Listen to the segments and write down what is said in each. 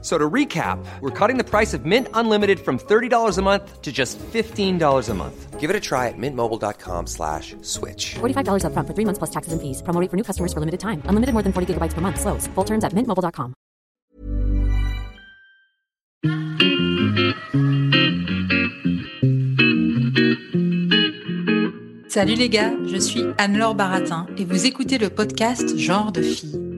So to recap, we're cutting the price of Mint Unlimited from $30 a month to just $15 a month. Give it a try at mintmobile.com slash switch. $45 upfront for three months plus taxes and fees. Promo rate for new customers for limited time. Unlimited more than 40 gigabytes per month. Slows. Full terms at mintmobile.com. Salut les gars, je suis Anne-Laure Baratin et vous écoutez le podcast Genre de fille.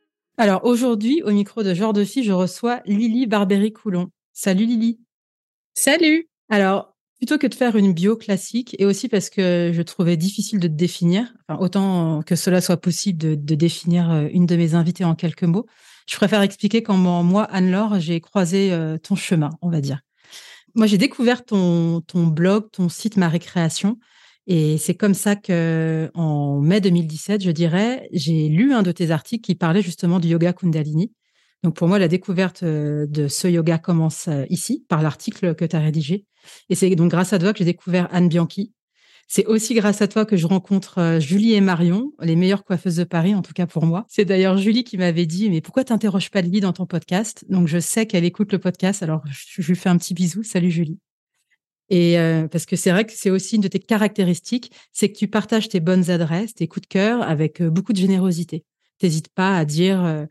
alors aujourd'hui, au micro de Genre de Fille, je reçois Lily Barbéry-Coulon. Salut Lily. Salut. Alors, plutôt que de faire une bio classique, et aussi parce que je trouvais difficile de te définir, enfin, autant que cela soit possible de, de, définir euh, une de mes invitées en quelques mots, je préfère expliquer comment moi, Anne-Laure, j'ai croisé euh, ton chemin, on va dire. Moi, j'ai découvert ton, ton blog, ton site Ma Récréation, et c'est comme ça que, en mai 2017, je dirais, j'ai lu un de tes articles qui parlait justement du yoga Kundalini. Donc pour moi, la découverte euh, de ce yoga commence euh, ici, par l'article que tu as rédigé. Et c'est donc grâce à toi que j'ai découvert Anne Bianchi. C'est aussi grâce à toi que je rencontre euh, Julie et Marion, les meilleures coiffeuses de Paris, en tout cas pour moi. C'est d'ailleurs Julie qui m'avait dit, mais pourquoi t'interroges pas Lily dans ton podcast? Donc je sais qu'elle écoute le podcast, alors je lui fais un petit bisou. Salut Julie. Et euh, parce que c'est vrai que c'est aussi une de tes caractéristiques, c'est que tu partages tes bonnes adresses, tes coups de cœur avec euh, beaucoup de générosité. T'hésites pas à dire euh,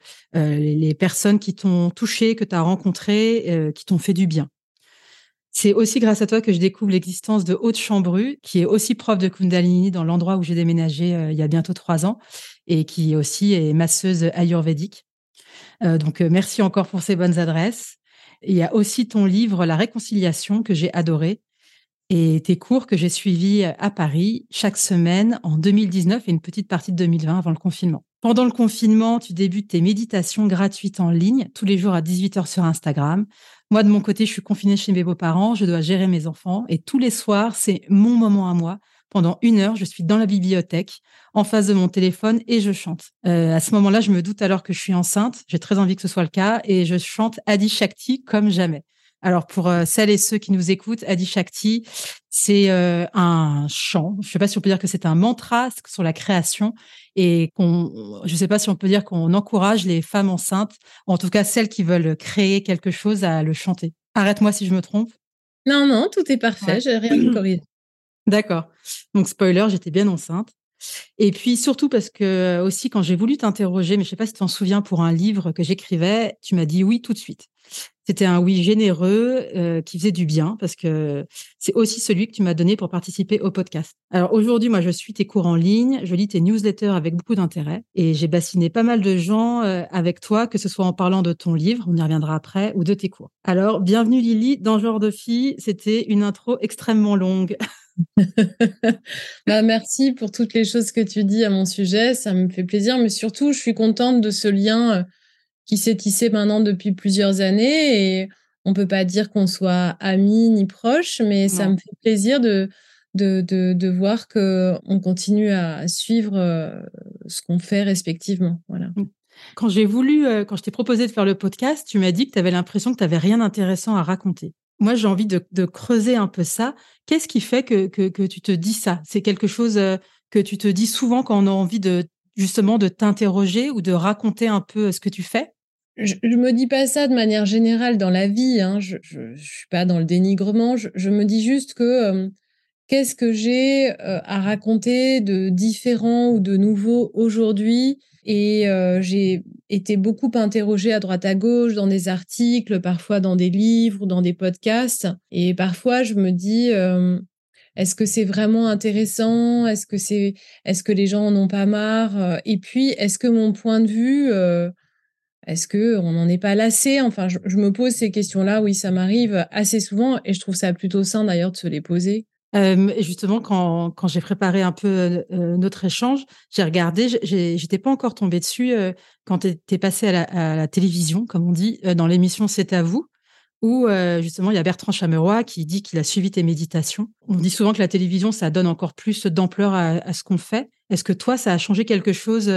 les, personnes qui t'ont touché, que tu as rencontrées, qui t'ont fait du bien. C'est aussi grâce à toi que je découvre l'existence de Haute Chambru, qui est aussi prof de Kundalini dans l'endroit où j'ai déménagé il y a bientôt trois ans, et qui aussi est masseuse ayurvédique. donc merci encore pour ces bonnes adresses. Il y a aussi ton livre La réconciliation que j'ai adoré, et tes cours que j'ai suivis à Paris chaque semaine en 2019 et une petite partie de 2020 avant le confinement. Pendant le confinement, tu débutes tes méditations gratuites en ligne tous les jours à 18h sur Instagram. Moi, de mon côté, je suis confinée chez mes beaux-parents, je dois gérer mes enfants et tous les soirs, c'est mon moment à moi. Pendant une heure, je suis dans la bibliothèque, en face de mon téléphone et je chante. Euh, à ce moment-là, je me doute alors que je suis enceinte. J'ai très envie que ce soit le cas et je chante Adi Shakti comme jamais. Alors pour euh, celles et ceux qui nous écoutent, Adi Shakti, c'est euh, un chant. Je ne sais pas si on peut dire que c'est un mantra sur la création et qu'on, je ne sais pas si on peut dire qu'on encourage les femmes enceintes, en tout cas celles qui veulent créer quelque chose, à le chanter. Arrête-moi si je me trompe. Non, non, tout est parfait. J'ai rien à corriger. D'accord. Donc spoiler, j'étais bien enceinte. Et puis surtout parce que aussi quand j'ai voulu t'interroger, mais je ne sais pas si tu t'en souviens pour un livre que j'écrivais, tu m'as dit oui tout de suite. C'était un oui généreux euh, qui faisait du bien parce que c'est aussi celui que tu m'as donné pour participer au podcast. Alors aujourd'hui, moi, je suis tes cours en ligne, je lis tes newsletters avec beaucoup d'intérêt et j'ai bassiné pas mal de gens euh, avec toi, que ce soit en parlant de ton livre, on y reviendra après, ou de tes cours. Alors, bienvenue Lily dans Genre de fille. C'était une intro extrêmement longue. bah, merci pour toutes les choses que tu dis à mon sujet, ça me fait plaisir, mais surtout, je suis contente de ce lien euh, qui s'est tissé maintenant depuis plusieurs années et on peut pas dire qu'on soit amis ni proches, mais ça me fait plaisir de, de, de, voir qu'on continue à suivre euh, ce qu'on fait respectivement. Voilà. Mmh. Quand j'ai voulu, euh, quand je t'ai proposé de faire le podcast, tu m'as dit que tu avais l'impression que tu n'avais rien d'intéressant à raconter. Moi, j'ai envie de, de, creuser un peu ça. Qu'est-ce qui fait que, que, que, tu te dis ça? C'est quelque chose euh, que tu te dis souvent quand on a envie de justement de t'interroger ou de raconter un peu ce que tu fais? Je, ne me dis pas ça de manière générale dans la vie. Hein. Je, ne suis pas dans le dénigrement. Je, me dis juste que euh, qu'est-ce que j'ai euh, à raconter de différent ou de nouveau aujourd'hui? Et euh, j'ai été beaucoup interrogée à droite à gauche dans des articles, parfois dans des livres, dans des podcasts. Et parfois, je me dis est-ce que c'est vraiment intéressant? Est-ce que c'est, est-ce que les gens en ont pas marre? Et puis, est-ce que mon point de vue est-ce que on n'en est pas lassé? Enfin, je, me pose ces questions-là. Oui, ça m'arrive assez souvent et je trouve ça plutôt sain d'ailleurs de se les poser. Euh, justement, quand, j'ai préparé un peu euh, notre échange, j'ai regardé, j'étais pas encore tombée dessus euh, quand tu étais passé à la, à la, télévision, comme on dit, dans l'émission C'est à vous, où justement il y a Bertrand Chameroy qui dit qu'il a suivi tes méditations. On dit souvent que la télévision, ça donne encore plus d'ampleur à, ce qu'on fait. Est-ce que toi, ça a changé quelque chose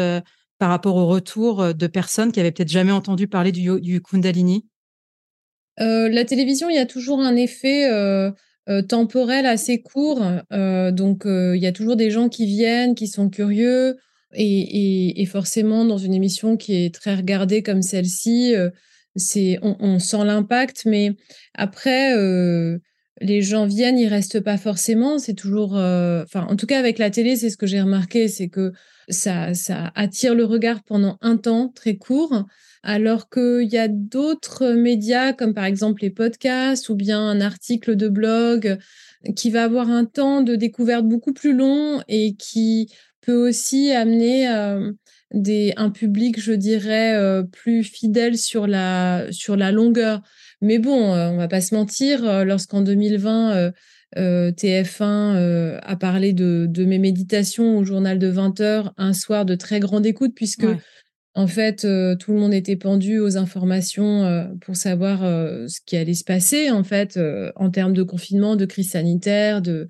par rapport au retour de personnes qui avaient peut-être jamais entendu parler du, Kundalini? La télévision, il y a toujours un effet euh, temporel assez court. Euh, donc, euh, il y a toujours des gens qui viennent, qui sont curieux. Et, forcément, dans une émission qui est très regardée comme celle-ci, c'est on, sent l'impact. Mais après, les gens viennent, ils restent pas forcément. C'est toujours, enfin, en tout cas avec la télé, c'est ce que j'ai remarqué, c'est que ça, ça attire le regard pendant un temps très court alors qu'il y a d'autres médias, comme par exemple les podcasts ou bien un article de blog, qui va avoir un temps de découverte beaucoup plus long et qui peut aussi amener euh, un public, je dirais, euh, plus fidèle sur la, sur la longueur. Mais bon, euh, on va pas se mentir, lorsqu'en 2020, TF1 a parlé de, mes méditations au journal de 20 heures, un soir de très grande écoute, puisque en fait, euh, tout le monde était pendu aux informations euh, pour savoir euh, ce qui allait se passer, en fait, en termes de confinement, de crise sanitaire, de,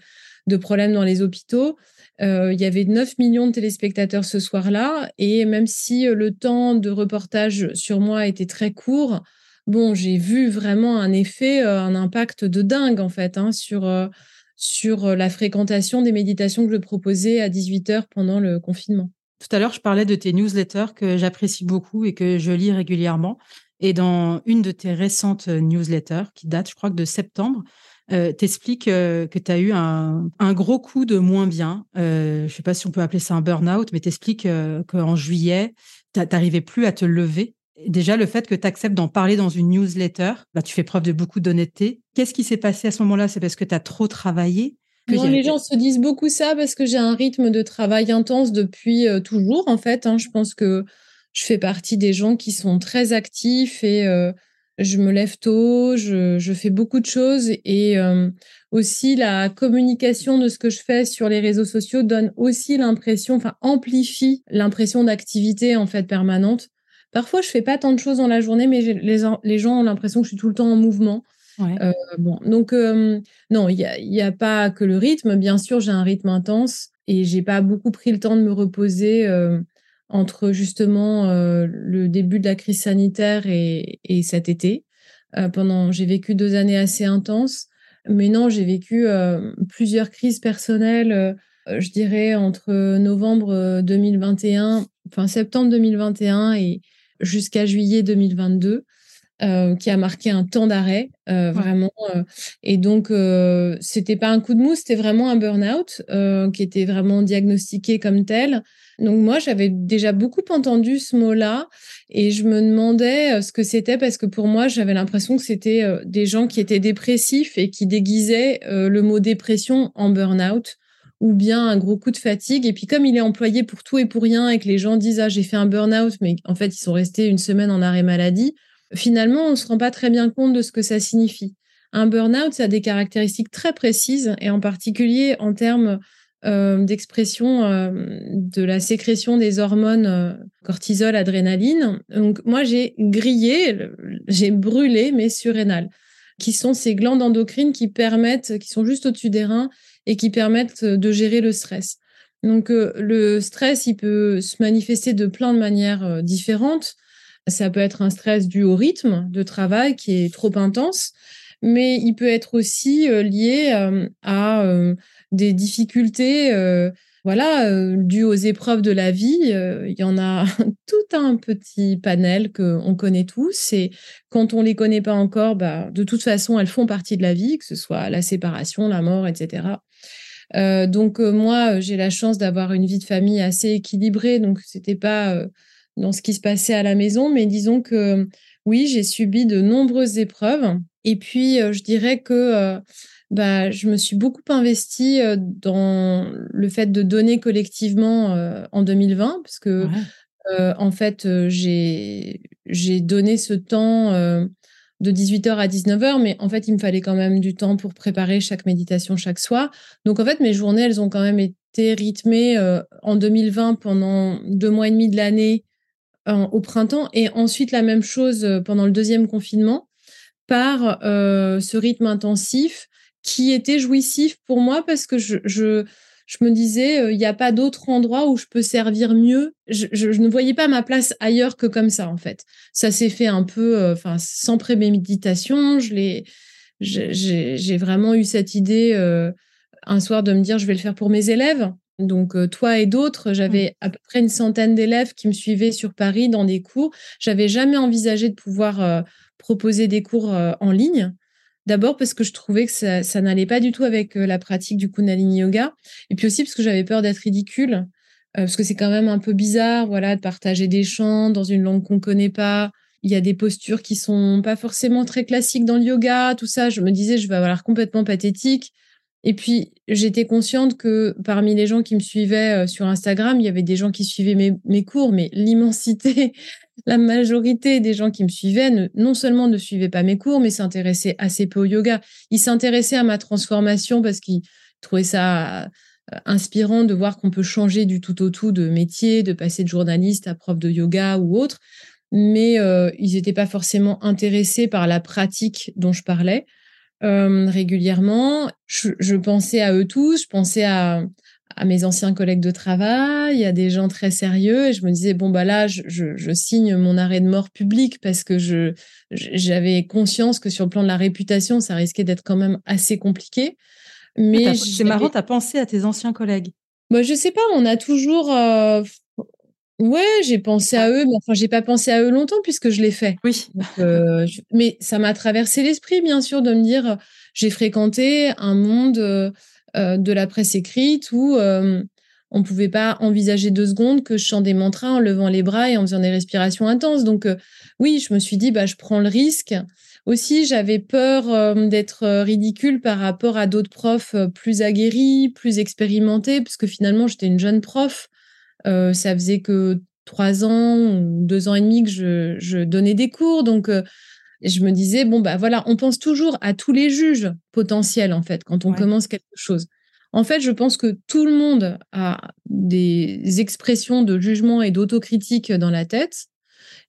de problèmes dans les hôpitaux. Il y avait 9 millions de téléspectateurs ce soir-là, et même si le temps de reportage sur moi était très court, bon, j'ai vu vraiment un effet, un impact de dingue, en fait, hein, sur, sur la fréquentation des méditations que je proposais à 18 heures pendant le confinement. Tout à l'heure, je parlais de tes newsletters que j'apprécie beaucoup et que je lis régulièrement. Et dans une de tes récentes newsletters, qui date, je crois, de septembre, euh, t'expliques euh, que tu as eu un, gros coup de moins bien. Euh, je ne sais pas si on peut appeler ça un burn-out, mais t'expliques euh, qu'en juillet, tu n'arrivais plus à te lever. Déjà, le fait que tu acceptes d'en parler dans une newsletter, bah, tu fais preuve de beaucoup d'honnêteté. Qu'est-ce qui s'est passé à ce moment-là? C'est parce que tu as trop travaillé? Les gens se disent beaucoup ça parce que j'ai un rythme de travail intense depuis toujours, en fait. Hein. Je pense que je fais partie des gens qui sont très actifs et je me lève tôt, je, fais beaucoup de choses et euh, aussi la communication de ce que je fais sur les réseaux sociaux donne aussi l'impression, enfin amplifie l'impression d'activité en fait permanente. Parfois, je fais pas tant de choses dans la journée, mais les, les gens ont l'impression que je suis tout le temps en mouvement. Euh, bon, donc non, il n'y a, a, pas que le rythme. Bien sûr, j'ai un rythme intense et j'ai pas beaucoup pris le temps de me reposer entre justement le début de la crise sanitaire et, et cet été. pendant, j'ai vécu deux années assez intenses, mais non, j'ai vécu plusieurs crises personnelles. je dirais entre novembre 2021, enfin septembre 2021 et jusqu'à juillet 2022. Euh, qui a marqué un temps d'arrêt, euh, vraiment. Euh, et donc, c'était pas un coup de mou, c'était vraiment un burn-out qui était vraiment diagnostiqué comme tel. Donc moi, j'avais déjà beaucoup entendu ce mot-là et je me demandais ce que c'était parce que pour moi, j'avais l'impression que c'était des gens qui étaient dépressifs et qui déguisaient le mot dépression en burn-out ou bien un gros coup de fatigue. Et puis comme il est employé pour tout et pour rien et que les gens disent ah j'ai fait un burn-out, mais en fait ils sont restés une semaine en arrêt maladie, finalement, on ne se rend pas très bien compte de ce que ça signifie. Un burn-out, ça a des caractéristiques très précises, et en particulier en termes euh, d'expression euh, de la sécrétion des hormones euh, cortisol, adrénaline. Donc moi, j'ai grillé, j'ai brûlé mes surrénales, qui sont ces glandes endocrines qui permettent, qui sont juste au-dessus des reins et qui permettent de gérer le stress. Donc le stress, il peut se manifester de plein de manières différentes. Ça peut être un stress dû au rythme de travail qui est trop intense, mais il peut être aussi euh, lié euh, à euh, des difficultés voilà, dues aux épreuves de la vie. Il y en a tout un petit panel qu'on connaît tous. Et quand on les connaît pas encore, bah, de toute façon, elles font partie de la vie, que ce soit la séparation, la mort, etc. donc moi, j'ai la chance d'avoir une vie de famille assez équilibrée, donc c'était pas dans ce qui se passait à la maison, mais disons que oui, j'ai subi de nombreuses épreuves. Et puis, euh, je dirais que euh, bah, je me suis beaucoup investie euh, dans le fait de donner collectivement en 2020, parce que en fait, j'ai donné ce temps de 18h à 19h, mais en fait, il me fallait quand même du temps pour préparer chaque méditation chaque soir. Donc, en fait, mes journées, elles ont quand même été rythmées en 2020 pendant deux mois et demi de l'année au printemps et ensuite la même chose pendant le deuxième confinement par ce rythme intensif qui était jouissif pour moi parce que je, je, me disais, il n'y a pas d'autre endroit où je peux servir mieux. Je, ne voyais pas ma place ailleurs que comme ça, en fait. Ça s'est fait un peu, enfin, sans préméditation. Je j'ai vraiment eu cette idée un soir de me dire, je vais le faire pour mes élèves. Donc, toi et d'autres, mmh. j'avais à peu près une centaine d'élèves qui me suivaient sur Paris dans des cours. J'avais jamais envisagé de pouvoir proposer des cours en ligne. D'abord parce que je trouvais que ça, n'allait pas du tout avec la pratique du Kundalini Yoga. Et puis aussi parce que j'avais peur d'être ridicule. parce que c'est quand même un peu bizarre, voilà, de partager des chants dans une langue qu'on connaît pas. Il y a des postures qui sont pas forcément très classiques dans le yoga, tout ça. Je me disais, je vais avoir l'air complètement pathétique. Et puis, j'étais consciente que parmi les gens qui me suivaient sur Instagram, il y avait des gens qui suivaient mes, cours, mais l'immensité, la majorité des gens qui me suivaient, non seulement ne suivaient pas mes cours, mais s'intéressaient assez peu au yoga. Ils s'intéressaient à ma transformation parce qu'ils trouvaient ça inspirant de voir qu'on peut changer du tout au tout de métier, de passer de journaliste à prof de yoga ou autre, mais ils n'étaient pas forcément intéressés par la pratique dont je parlais. Euh, régulièrement. Je, pensais à eux tous, je pensais à, mes anciens collègues de travail, à des gens très sérieux, et je me disais, bon, bah là, je, signe mon arrêt de mort public parce que je, j'avais conscience que sur le plan de la réputation, ça risquait d'être quand même assez compliqué. Mais c'est marrant, tu as pensé à tes anciens collègues. Bah, je sais pas, on a toujours. Euh, Ouais, j'ai pensé à eux, mais enfin, j'ai pas pensé à eux longtemps puisque je l'ai fait. Oui. Euh, mais ça m'a traversé l'esprit, bien sûr, de me dire, j'ai fréquenté un monde euh, euh, de la presse écrite où on ne pouvait pas envisager deux secondes que je chante des mantras en levant les bras et en faisant des respirations intenses. Donc, oui, je me suis dit, bah, je prends le risque. Aussi, j'avais peur d'être ridicule par rapport à d'autres profs plus aguerris, plus expérimentés, parce que finalement, j'étais une jeune prof. Euh, ça faisait que trois ans ou deux ans et demi que je, donnais des cours. Donc, euh, je me disais, bon, bah voilà, on pense toujours à tous les juges potentiels, en fait, quand on commence quelque chose. En fait, je pense que tout le monde a des expressions de jugement et d'autocritique dans la tête.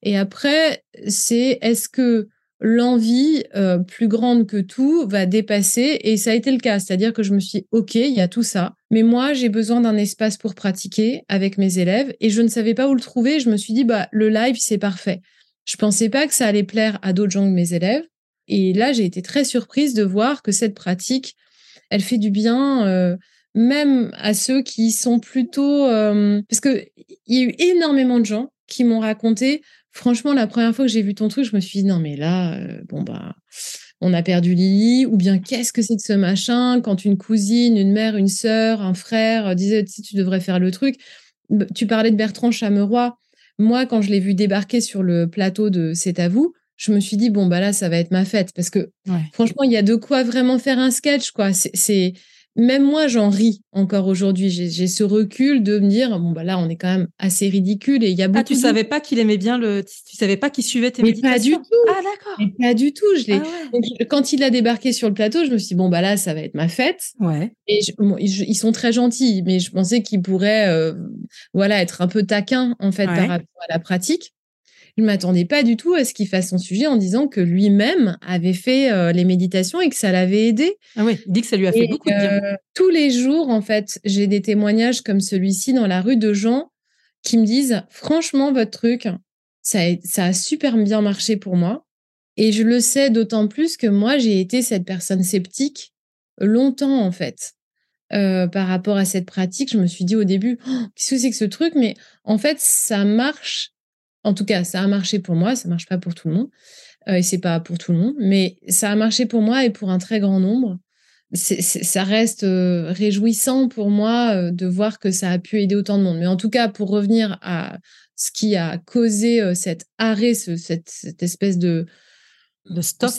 Et après, c'est est-ce que l'envie euh, plus grande que tout va dépasser? Et ça a été le cas. C'est-à-dire que je me suis dit, OK, il y a tout ça, mais moi, j'ai besoin d'un espace pour pratiquer avec mes élèves et je ne savais pas où le trouver. Je me suis dit, bah, le live, c'est parfait. Je pensais pas que ça allait plaire à d'autres gens que mes élèves. Et là, j'ai été très surprise de voir que cette pratique, elle fait du bien, euh, même à ceux qui sont plutôt... Euh, parce qu'il y a eu énormément de gens qui m'ont raconté franchement, la première fois que j'ai vu ton truc, je me suis dit, non, mais là, euh, bon, bah, on a perdu Lily, ou bien qu'est-ce que c'est que ce machin quand une cousine, une mère, une sœur, un frère euh, disaient, si tu devrais faire le truc. Tu parlais de Bertrand Chameroy. Moi, quand je l'ai vu débarquer sur le plateau de C'est à vous, je me suis dit, bon, bah là, ça va être ma fête. Parce que franchement, il y a de quoi vraiment faire un sketch, quoi. C'est même moi, j'en ris encore aujourd'hui. J'ai ce recul de me dire, bon, bah là, on est quand même assez ridicule et il y a ah, beaucoup. Ah, tu savais pas qu'il aimait bien le, tu savais pas qu'il suivait tes mais Pas du tout. Ah, d'accord. Pas du tout. Je l'ai. Ah quand il a débarqué sur le plateau, je me suis dit, bon, bah là, ça va être ma fête. Ouais. Et ils sont très gentils, mais je pensais qu'ils pourraient, euh, voilà, être un peu taquins, en fait, par rapport à la pratique je ne m'attendais pas du tout à ce qu'il fasse son sujet en disant que lui-même avait fait euh, les méditations et que ça l'avait aidé. Ah oui, il dit que ça lui a fait beaucoup de bien. Euh, tous les jours, en fait, j'ai des témoignages comme celui-ci dans la rue de gens qui me disent franchement, votre truc, ça a, ça a super bien marché pour moi. Et je le sais d'autant plus que moi, j'ai été cette personne sceptique longtemps, en fait. Euh, par rapport à cette pratique, je me suis dit au début, oh, qu'est-ce que c'est que ce truc? Mais en fait, ça marche en tout cas, ça a marché pour moi, ça marche pas pour tout le monde. Euh, et c'est pas pour tout le monde, mais ça a marché pour moi et pour un très grand nombre. ça reste euh, réjouissant pour moi euh, de voir que ça a pu aider autant de monde. Mais en tout cas, pour revenir à ce qui a causé cet arrêt, cette, espèce de, de stop?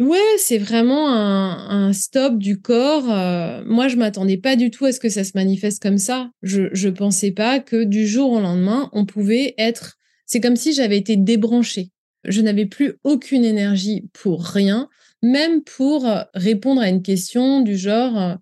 Ouais, c'est vraiment un, stop du corps. Euh, moi, je m'attendais pas du tout à ce que ça se manifeste comme ça. Je ne pensais pas que du jour au lendemain, on pouvait être. C'est comme si j'avais été débranchée. Je n'avais plus aucune énergie pour rien, même pour répondre à une question du genre euh,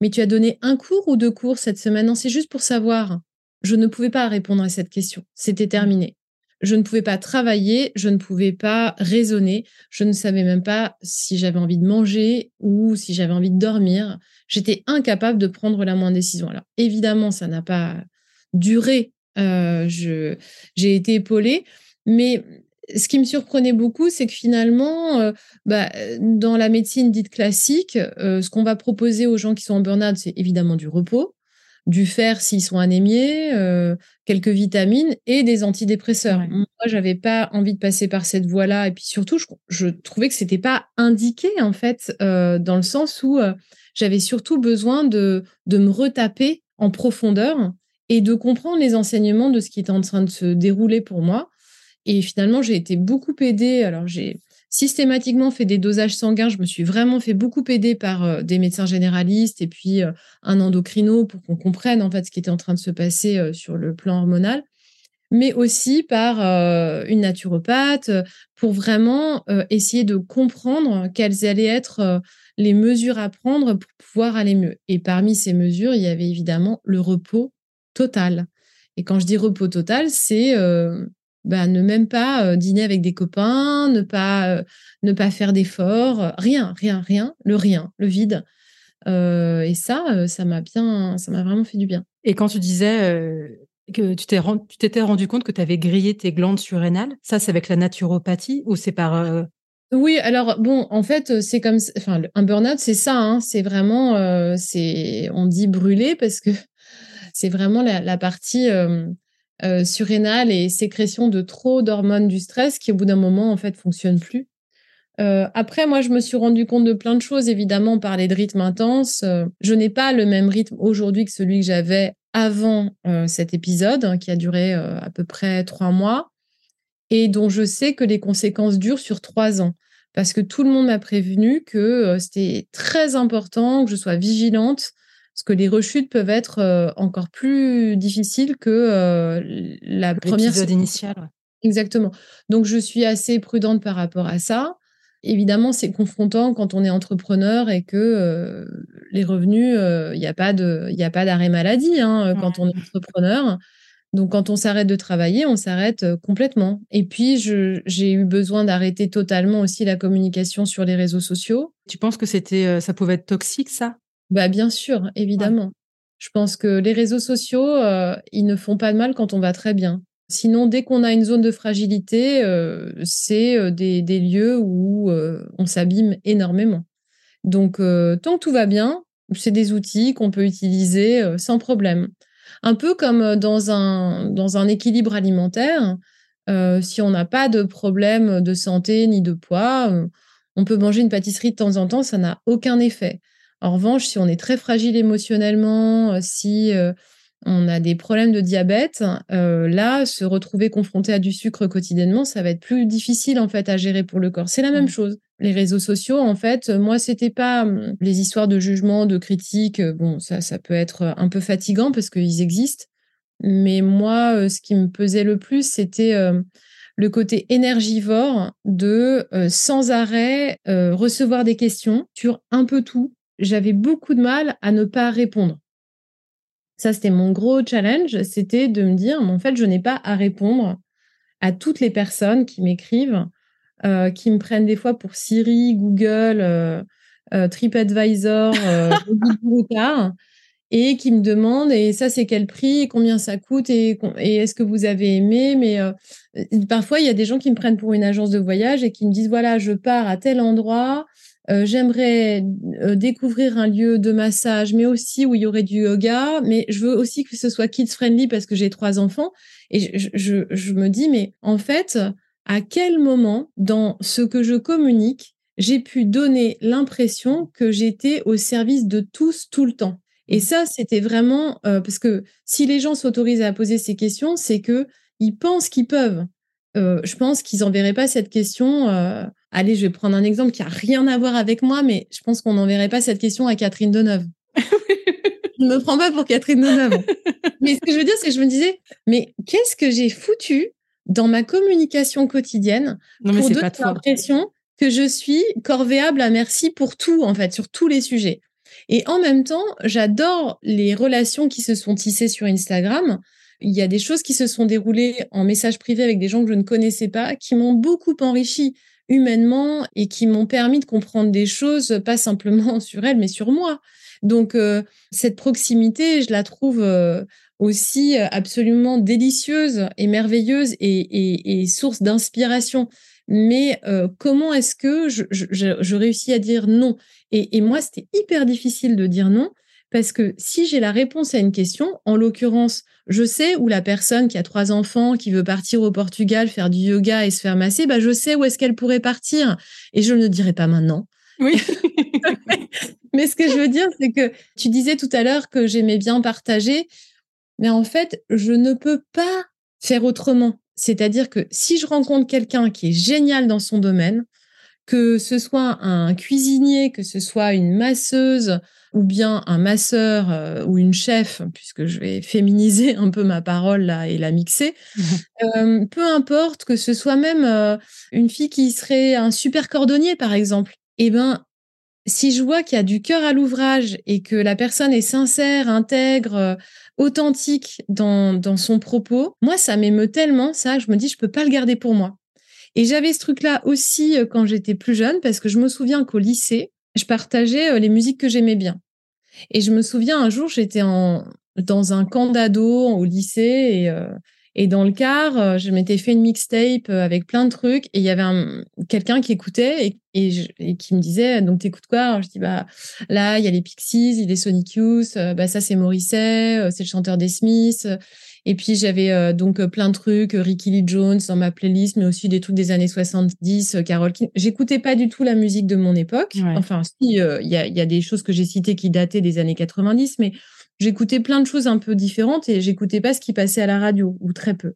Mais tu as donné un cours ou deux cours cette semaine? Non, c'est juste pour savoir. Je ne pouvais pas répondre à cette question. C'était terminé. Je ne pouvais pas travailler, je ne pouvais pas raisonner, je ne savais même pas si j'avais envie de manger ou si j'avais envie de dormir. J'étais incapable de prendre la moindre décision. Alors évidemment, ça n'a pas duré. Euh, j'ai été épaulée, mais ce qui me surprenait beaucoup, c'est que finalement, euh, bah, dans la médecine dite classique, euh, ce qu'on va proposer aux gens qui sont en burn-out, c'est évidemment du repos du fer s'ils sont anémiés, euh, quelques vitamines et des antidépresseurs. Moi, Moi, j'avais pas envie de passer par cette voie-là. Et puis surtout, je, trouvais que c'était pas indiqué, en fait, dans le sens où j'avais surtout besoin de, de me retaper en profondeur et de comprendre les enseignements de ce qui était en train de se dérouler pour moi. Et finalement, j'ai été beaucoup aidée. Alors, j'ai systématiquement fait des dosages sanguins. Je me suis vraiment fait beaucoup aider par euh, des médecins généralistes et puis euh, un endocrino pour qu'on comprenne en fait ce qui était en train de se passer euh, sur le plan hormonal, mais aussi par une naturopathe pour vraiment essayer de comprendre quelles allaient être les mesures à prendre pour pouvoir aller mieux. Et parmi ces mesures, il y avait évidemment le repos total. Et quand je dis repos total, c'est bah, ne même pas dîner avec des copains, ne pas, ne pas faire d'efforts, rien, rien, rien, le rien, le vide. et ça, ça m'a bien, ça m'a vraiment fait du bien. Et quand tu disais que tu t'étais rendu compte que tu avais grillé tes glandes surrénales, ça c'est avec la naturopathie ou c'est par oui, alors bon, en fait, c'est comme, enfin, un burn-out, c'est ça, hein, c'est vraiment, c'est, on dit brûler parce que c'est vraiment la, partie euh, surrénale et sécrétion de trop d'hormones du stress qui, au bout d'un moment, en fait, fonctionnent plus. Euh, après, moi, je me suis rendu compte de plein de choses. Évidemment, parlait de rythme intense. Euh, je n'ai pas le même rythme aujourd'hui que celui que j'avais avant cet épisode, hein, qui a duré à peu près trois mois, et dont je sais que les conséquences durent sur trois ans. Parce que tout le monde m'a prévenu que c'était très important que je sois vigilante parce que les rechutes peuvent être euh, encore plus difficiles que euh, la première épisode initial. Exactement. Donc je suis assez prudente par rapport à ça. Évidemment, c'est confrontant quand on est entrepreneur et que euh, les revenus, il n'y a pas de, il a pas d'arrêt maladie hein, quand on est entrepreneur. Donc quand on s'arrête de travailler, on s'arrête complètement. Et puis j'ai eu besoin d'arrêter totalement aussi la communication sur les réseaux sociaux. Tu penses que c'était, ça pouvait être toxique ça? Bah, bien sûr, évidemment. Je pense que les réseaux sociaux, euh, ils ne font pas de mal quand on va très bien. Sinon, dès qu'on a une zone de fragilité, euh, c'est euh, des, des, lieux où on s'abîme énormément. Donc, tant que tout va bien, c'est des outils qu'on peut utiliser sans problème. Un peu comme dans un, dans un équilibre alimentaire, si on n'a pas de problème de santé ni de poids, on peut manger une pâtisserie de temps en temps, ça n'a aucun effet. En revanche, si on est très fragile émotionnellement, euh, si euh, on a des problèmes de diabète, euh, là, se retrouver confronté à du sucre quotidiennement, ça va être plus difficile en fait à gérer pour le corps. C'est la même chose. Les réseaux sociaux, en fait, moi, c'était pas hum, les histoires de jugement, de critique. Bon, ça, ça peut être un peu fatigant parce qu'ils existent. Mais moi, ce qui me pesait le plus, c'était le côté énergivore de sans arrêt recevoir des questions sur un peu tout, j'avais beaucoup de mal à ne pas répondre. Ça, c'était mon gros challenge, c'était de me dire, mais en fait, je n'ai pas à répondre à toutes les personnes qui m'écrivent, euh, qui me prennent des fois pour Siri, Google, euh, euh, TripAdvisor, et qui me demandent, et ça, c'est quel prix, combien ça coûte, et, et est-ce que vous avez aimé Mais parfois, il y a des gens qui me prennent pour une agence de voyage et qui me disent, voilà, je pars à tel endroit, euh, j'aimerais euh, découvrir un lieu de massage, mais aussi où il y aurait du yoga. Mais je veux aussi que ce soit kids friendly parce que j'ai trois enfants. Et je, je, je, me dis, mais en fait, à quel moment dans ce que je communique, j'ai pu donner l'impression que j'étais au service de tous tout le temps? Et ça, c'était vraiment euh, parce que si les gens s'autorisent à poser ces questions, c'est que ils pensent qu'ils peuvent. je pense qu'ils n'enverraient pas cette question allez, je vais prendre un exemple qui a rien à voir avec moi, mais je pense qu'on n'enverrait pas cette question à Catherine Deneuve. je ne me prends pas pour Catherine Deneuve. mais ce que je veux dire, c'est que je me disais, mais qu'est-ce que j'ai foutu dans ma communication quotidienne Non, mais pour donner l'impression que je suis corvéable à merci pour tout, en fait, sur tous les sujets. Et en même temps, j'adore les relations qui se sont tissées sur Instagram. Il y a des choses qui se sont déroulées en message privé avec des gens que je ne connaissais pas, qui m'ont beaucoup enrichi humainement et qui m'ont permis de comprendre des choses, pas simplement sur elles, mais sur moi. Donc, euh, cette proximité, je la trouve euh, aussi absolument délicieuse et merveilleuse et, et, et source d'inspiration. Mais euh, comment est-ce que je, je, je, réussis à dire non? Et, et moi, c'était hyper difficile de dire non parce que si j'ai la réponse à une question, en l'occurrence, je sais où la personne qui a trois enfants, qui veut partir au Portugal, faire du yoga et se faire masser, bah, je sais où est-ce qu'elle pourrait partir. Et je ne le dirai pas maintenant. Oui. mais ce que je veux dire, c'est que tu disais tout à l'heure que j'aimais bien partager. Mais en fait, je ne peux pas faire autrement. C'est-à-dire que si je rencontre quelqu'un qui est génial dans son domaine, que ce soit un cuisinier, que ce soit une masseuse ou bien un masseur euh, ou une chef, puisque je vais féminiser un peu ma parole là et la mixer, euh, peu importe que ce soit même euh, une fille qui serait un super cordonnier par exemple, eh ben si je vois qu'il y a du cœur à l'ouvrage et que la personne est sincère, intègre, authentique dans, dans son propos, moi ça m'émeut tellement ça je me dis je peux pas le garder pour moi. Et j'avais ce truc-là aussi quand j'étais plus jeune, parce que je me souviens qu'au lycée, je partageais les musiques que j'aimais bien. Et je me souviens un jour, j'étais en, dans un camp d'ado au lycée et, euh, et dans le car, je m'étais fait une mixtape avec plein de trucs et il y avait quelqu'un qui écoutait et, qui me disait donc t'écoutes quoi je dis bah là il y a les Pixies, il y a les Sonic Youth, bah ça c'est Morrissey, c'est le chanteur des Smiths. Et puis j'avais euh, donc plein de trucs, Ricky Lee Jones dans ma playlist, mais aussi des trucs des années 70, Carol King. J'écoutais pas du tout la musique de mon époque. Ouais. Enfin, si, il y, a, y a des choses que j'ai citées qui dataient des années 90, mais j'écoutais plein de choses un peu différentes et j'écoutais pas ce qui passait à la radio, ou très peu.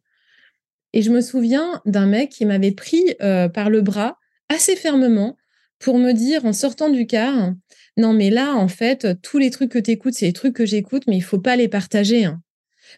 Et je me souviens d'un mec qui m'avait pris euh, par le bras assez fermement pour me dire en sortant du car, non mais là en fait, tous les trucs que tu écoutes, c'est les trucs que j'écoute, mais il faut pas les partager. Hein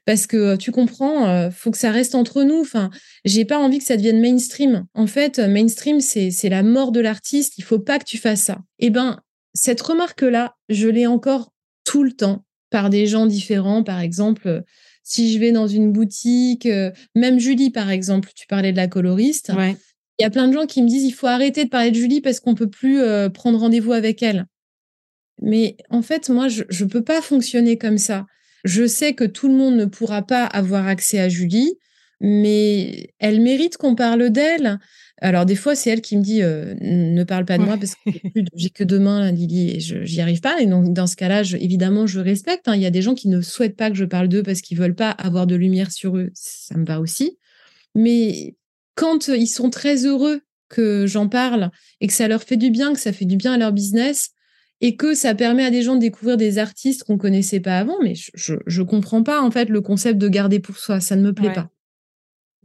parce que tu comprends, euh, faut que ça reste entre nous. Enfin, j'ai pas envie que ça devienne mainstream. En fait, mainstream, c'est la mort de l'artiste. Il faut pas que tu fasses ça. Eh ben, cette remarque-là, je l'ai encore tout le temps par des gens différents. Par exemple, si je vais dans une boutique, même Julie, par exemple, tu parlais de la coloriste. Ouais. Il y a plein de gens qui me disent il faut arrêter de parler de Julie parce qu'on peut plus euh, prendre rendez-vous avec elle. Mais en fait, moi, je ne peux pas fonctionner comme ça. Je sais que tout le monde ne pourra pas avoir accès à Julie, mais elle mérite qu'on parle d'elle. Alors, des fois, c'est elle qui me dit euh, ne parle pas de moi parce que j'ai que deux mains, Lily, et je n'y arrive pas. Et donc, dans ce cas-là, je, évidemment, je respecte. Hein. Il y a des gens qui ne souhaitent pas que je parle d'eux parce qu'ils veulent pas avoir de lumière sur eux. Ça me va aussi. Mais quand ils sont très heureux que j'en parle et que ça leur fait du bien, que ça fait du bien à leur business, et que ça permet à des gens de découvrir des artistes qu'on connaissait pas avant. Mais je, je comprends pas en fait le concept de garder pour soi, ça ne me plaît Ouais. pas.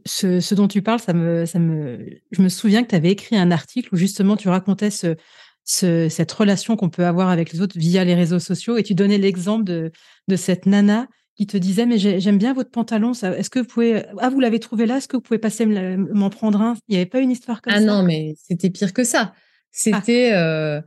Ce, ce dont tu parles, ça me, ça me, je me souviens que tu avais écrit un article où justement tu racontais ce, ce, cette relation qu'on peut avoir avec les autres via les réseaux sociaux et tu donnais l'exemple de, de cette nana qui te disait mais j'ai- j'aime bien votre pantalon, est-ce que vous pouvez, ah vous l'avez trouvé là, est-ce que vous pouvez passer m'en prendre un? Il n'y avait pas une histoire comme Ah ça? non, mais c'était pire que ça. C'était. euh,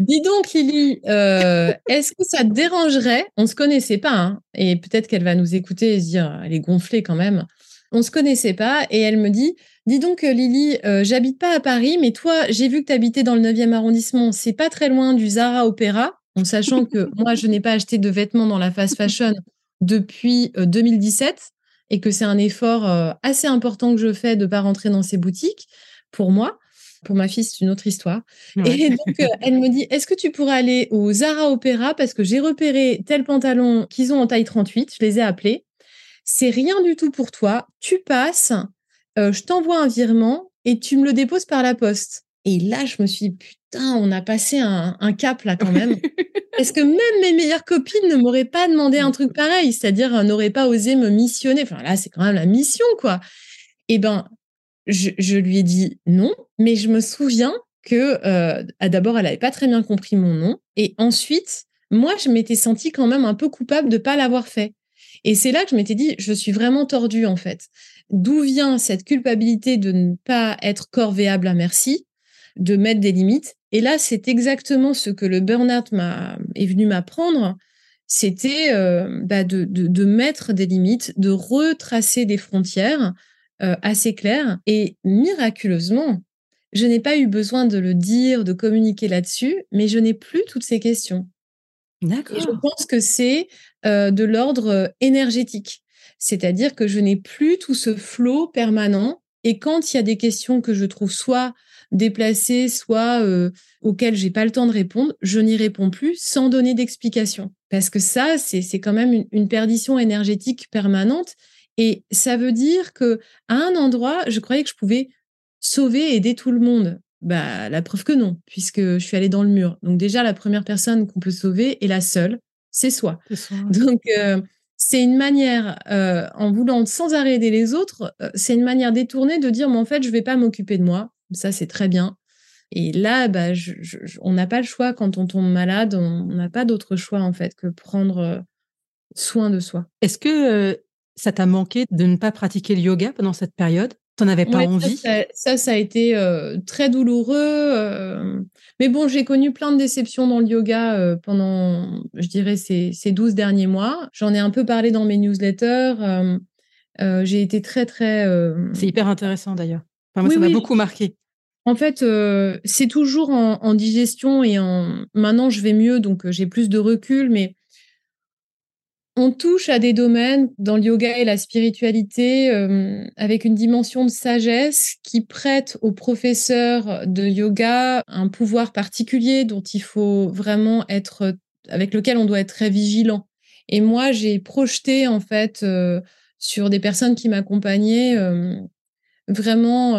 Dis donc, Lily, euh, est-ce que ça te dérangerait? On se connaissait pas, hein, et peut-être qu'elle va nous écouter et se dire, elle est gonflée quand même. On se connaissait pas, et elle me dit, dis donc, Lily, euh, j'habite pas à Paris, mais toi, j'ai vu que tu habitais dans le 9e arrondissement. C'est pas très loin du Zara Opéra, en sachant que moi, je n'ai pas acheté de vêtements dans la fast fashion depuis euh, 2017, et que c'est un effort euh, assez important que je fais de pas rentrer dans ces boutiques pour moi. Pour ma fille, c'est une autre histoire. Ouais. Et donc, euh, elle me dit, est-ce que tu pourrais aller au Zara Opéra? Parce que j'ai repéré tel pantalon qu'ils ont en taille 38, je les ai appelés. C'est rien du tout pour toi. Tu passes, euh, je t'envoie un virement et tu me le déposes par la poste. Et là, je me suis dit, putain, on a passé un, un cap là quand même. Parce que même mes meilleures copines ne m'auraient pas demandé un truc pareil, c'est-à-dire euh, n'auraient pas osé me missionner. Enfin là, c'est quand même la mission, quoi. Eh ben, je, lui ai dit non, mais je me souviens que euh, d'abord, elle n'avait pas très bien compris mon nom. Et ensuite, moi, je m'étais sentie quand même un peu coupable de ne pas l'avoir fait. Et c'est là que je m'étais dit, je suis vraiment tordue en fait. D'où vient cette culpabilité de ne pas être corvéable à merci, de mettre des limites? Et là, c'est exactement ce que le burn-out est venu m'apprendre. C'était euh, bah, de, mettre des limites, de retracer des frontières euh, assez claires. Et miraculeusement, je n'ai pas eu besoin de le dire, de communiquer là-dessus, mais je n'ai plus toutes ces questions. D'accord. Et je pense que c'est euh, de l'ordre euh, énergétique. C'est-à-dire que je n'ai plus tout ce flot permanent. Et quand il y a des questions que je trouve soit déplacées, soit euh, auxquelles j'ai pas le temps de répondre, je n'y réponds plus sans donner d'explication. Parce que ça, c'est quand même une, une, perdition énergétique permanente. Et ça veut dire que à un endroit, je croyais que je pouvais sauver et aider tout le monde. Bah, la preuve que non, puisque je suis allée dans le mur. Donc déjà, la première personne qu'on peut sauver et la seule, c'est soi. Donc euh, c'est une manière, euh, en voulant sans arrêt aider les autres, euh, c'est une manière détournée de dire, mais en fait, je vais pas m'occuper de moi. Ça, c'est très bien. Et là, bah, on n'a pas le choix quand on tombe malade, on n'a pas d'autre choix en fait que prendre soin de soi. Est-ce que ça t'a manqué de ne pas pratiquer le yoga pendant cette période? T'en avais pas envie? ça, ça, a été euh, très douloureux. Euh, mais bon, j'ai connu plein de déceptions dans le yoga euh, pendant, je dirais, ces, ces 12 derniers mois. J'en ai un peu parlé dans mes newsletters. j'ai été très, très. C'est hyper intéressant d'ailleurs. Enfin, moi, ça m'a beaucoup marqué. En fait, c'est toujours en, en, digestion et en. Maintenant, je vais mieux, donc j'ai plus de recul, mais on touche à des domaines dans le yoga et la spiritualité euh, avec une dimension de sagesse qui prête aux professeurs de yoga un pouvoir particulier dont il faut vraiment être, avec lequel on doit être très vigilant. Et moi, j'ai projeté en fait euh, sur des personnes qui m'accompagnaient euh, vraiment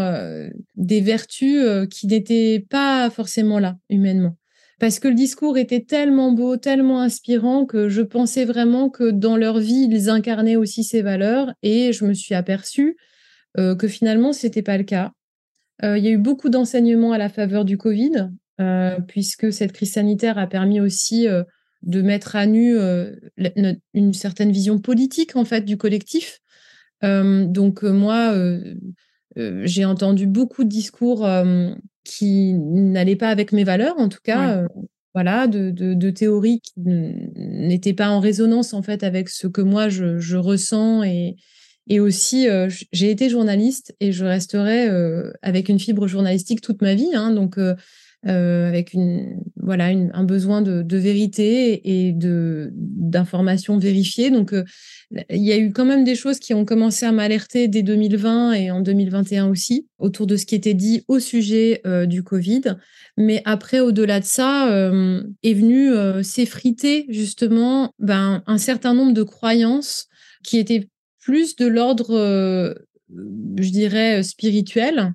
des vertus qui n'étaient pas forcément là humainement parce que le discours était tellement beau, tellement inspirant que je pensais vraiment que dans leur vie, ils incarnaient aussi ces valeurs et je me suis aperçue euh, que finalement, ce n'était pas le cas. Euh, il y a eu beaucoup d'enseignements à la faveur du Covid, euh, puisque cette crise sanitaire a permis aussi de mettre à nu une certaine vision politique en fait du collectif. donc moi, j'ai entendu beaucoup de discours qui n'allait pas avec mes valeurs, en tout cas, euh, voilà, de, de, théories qui n'étaient pas en résonance en fait avec ce que moi je, ressens et, et aussi euh, j'ai été journaliste et je resterai euh, avec une fibre journalistique toute ma vie, hein, donc avec une voilà un besoin de, de vérité et d'informations vérifiées, donc il y a eu quand même des choses qui ont commencé à m'alerter dès 2020 et en 2021 aussi, autour de ce qui était dit au sujet euh, du Covid. Mais après, au-delà de ça, euh, est venu euh, s'effriter justement ben, un certain nombre de croyances qui étaient plus de l'ordre, je dirais, spirituel,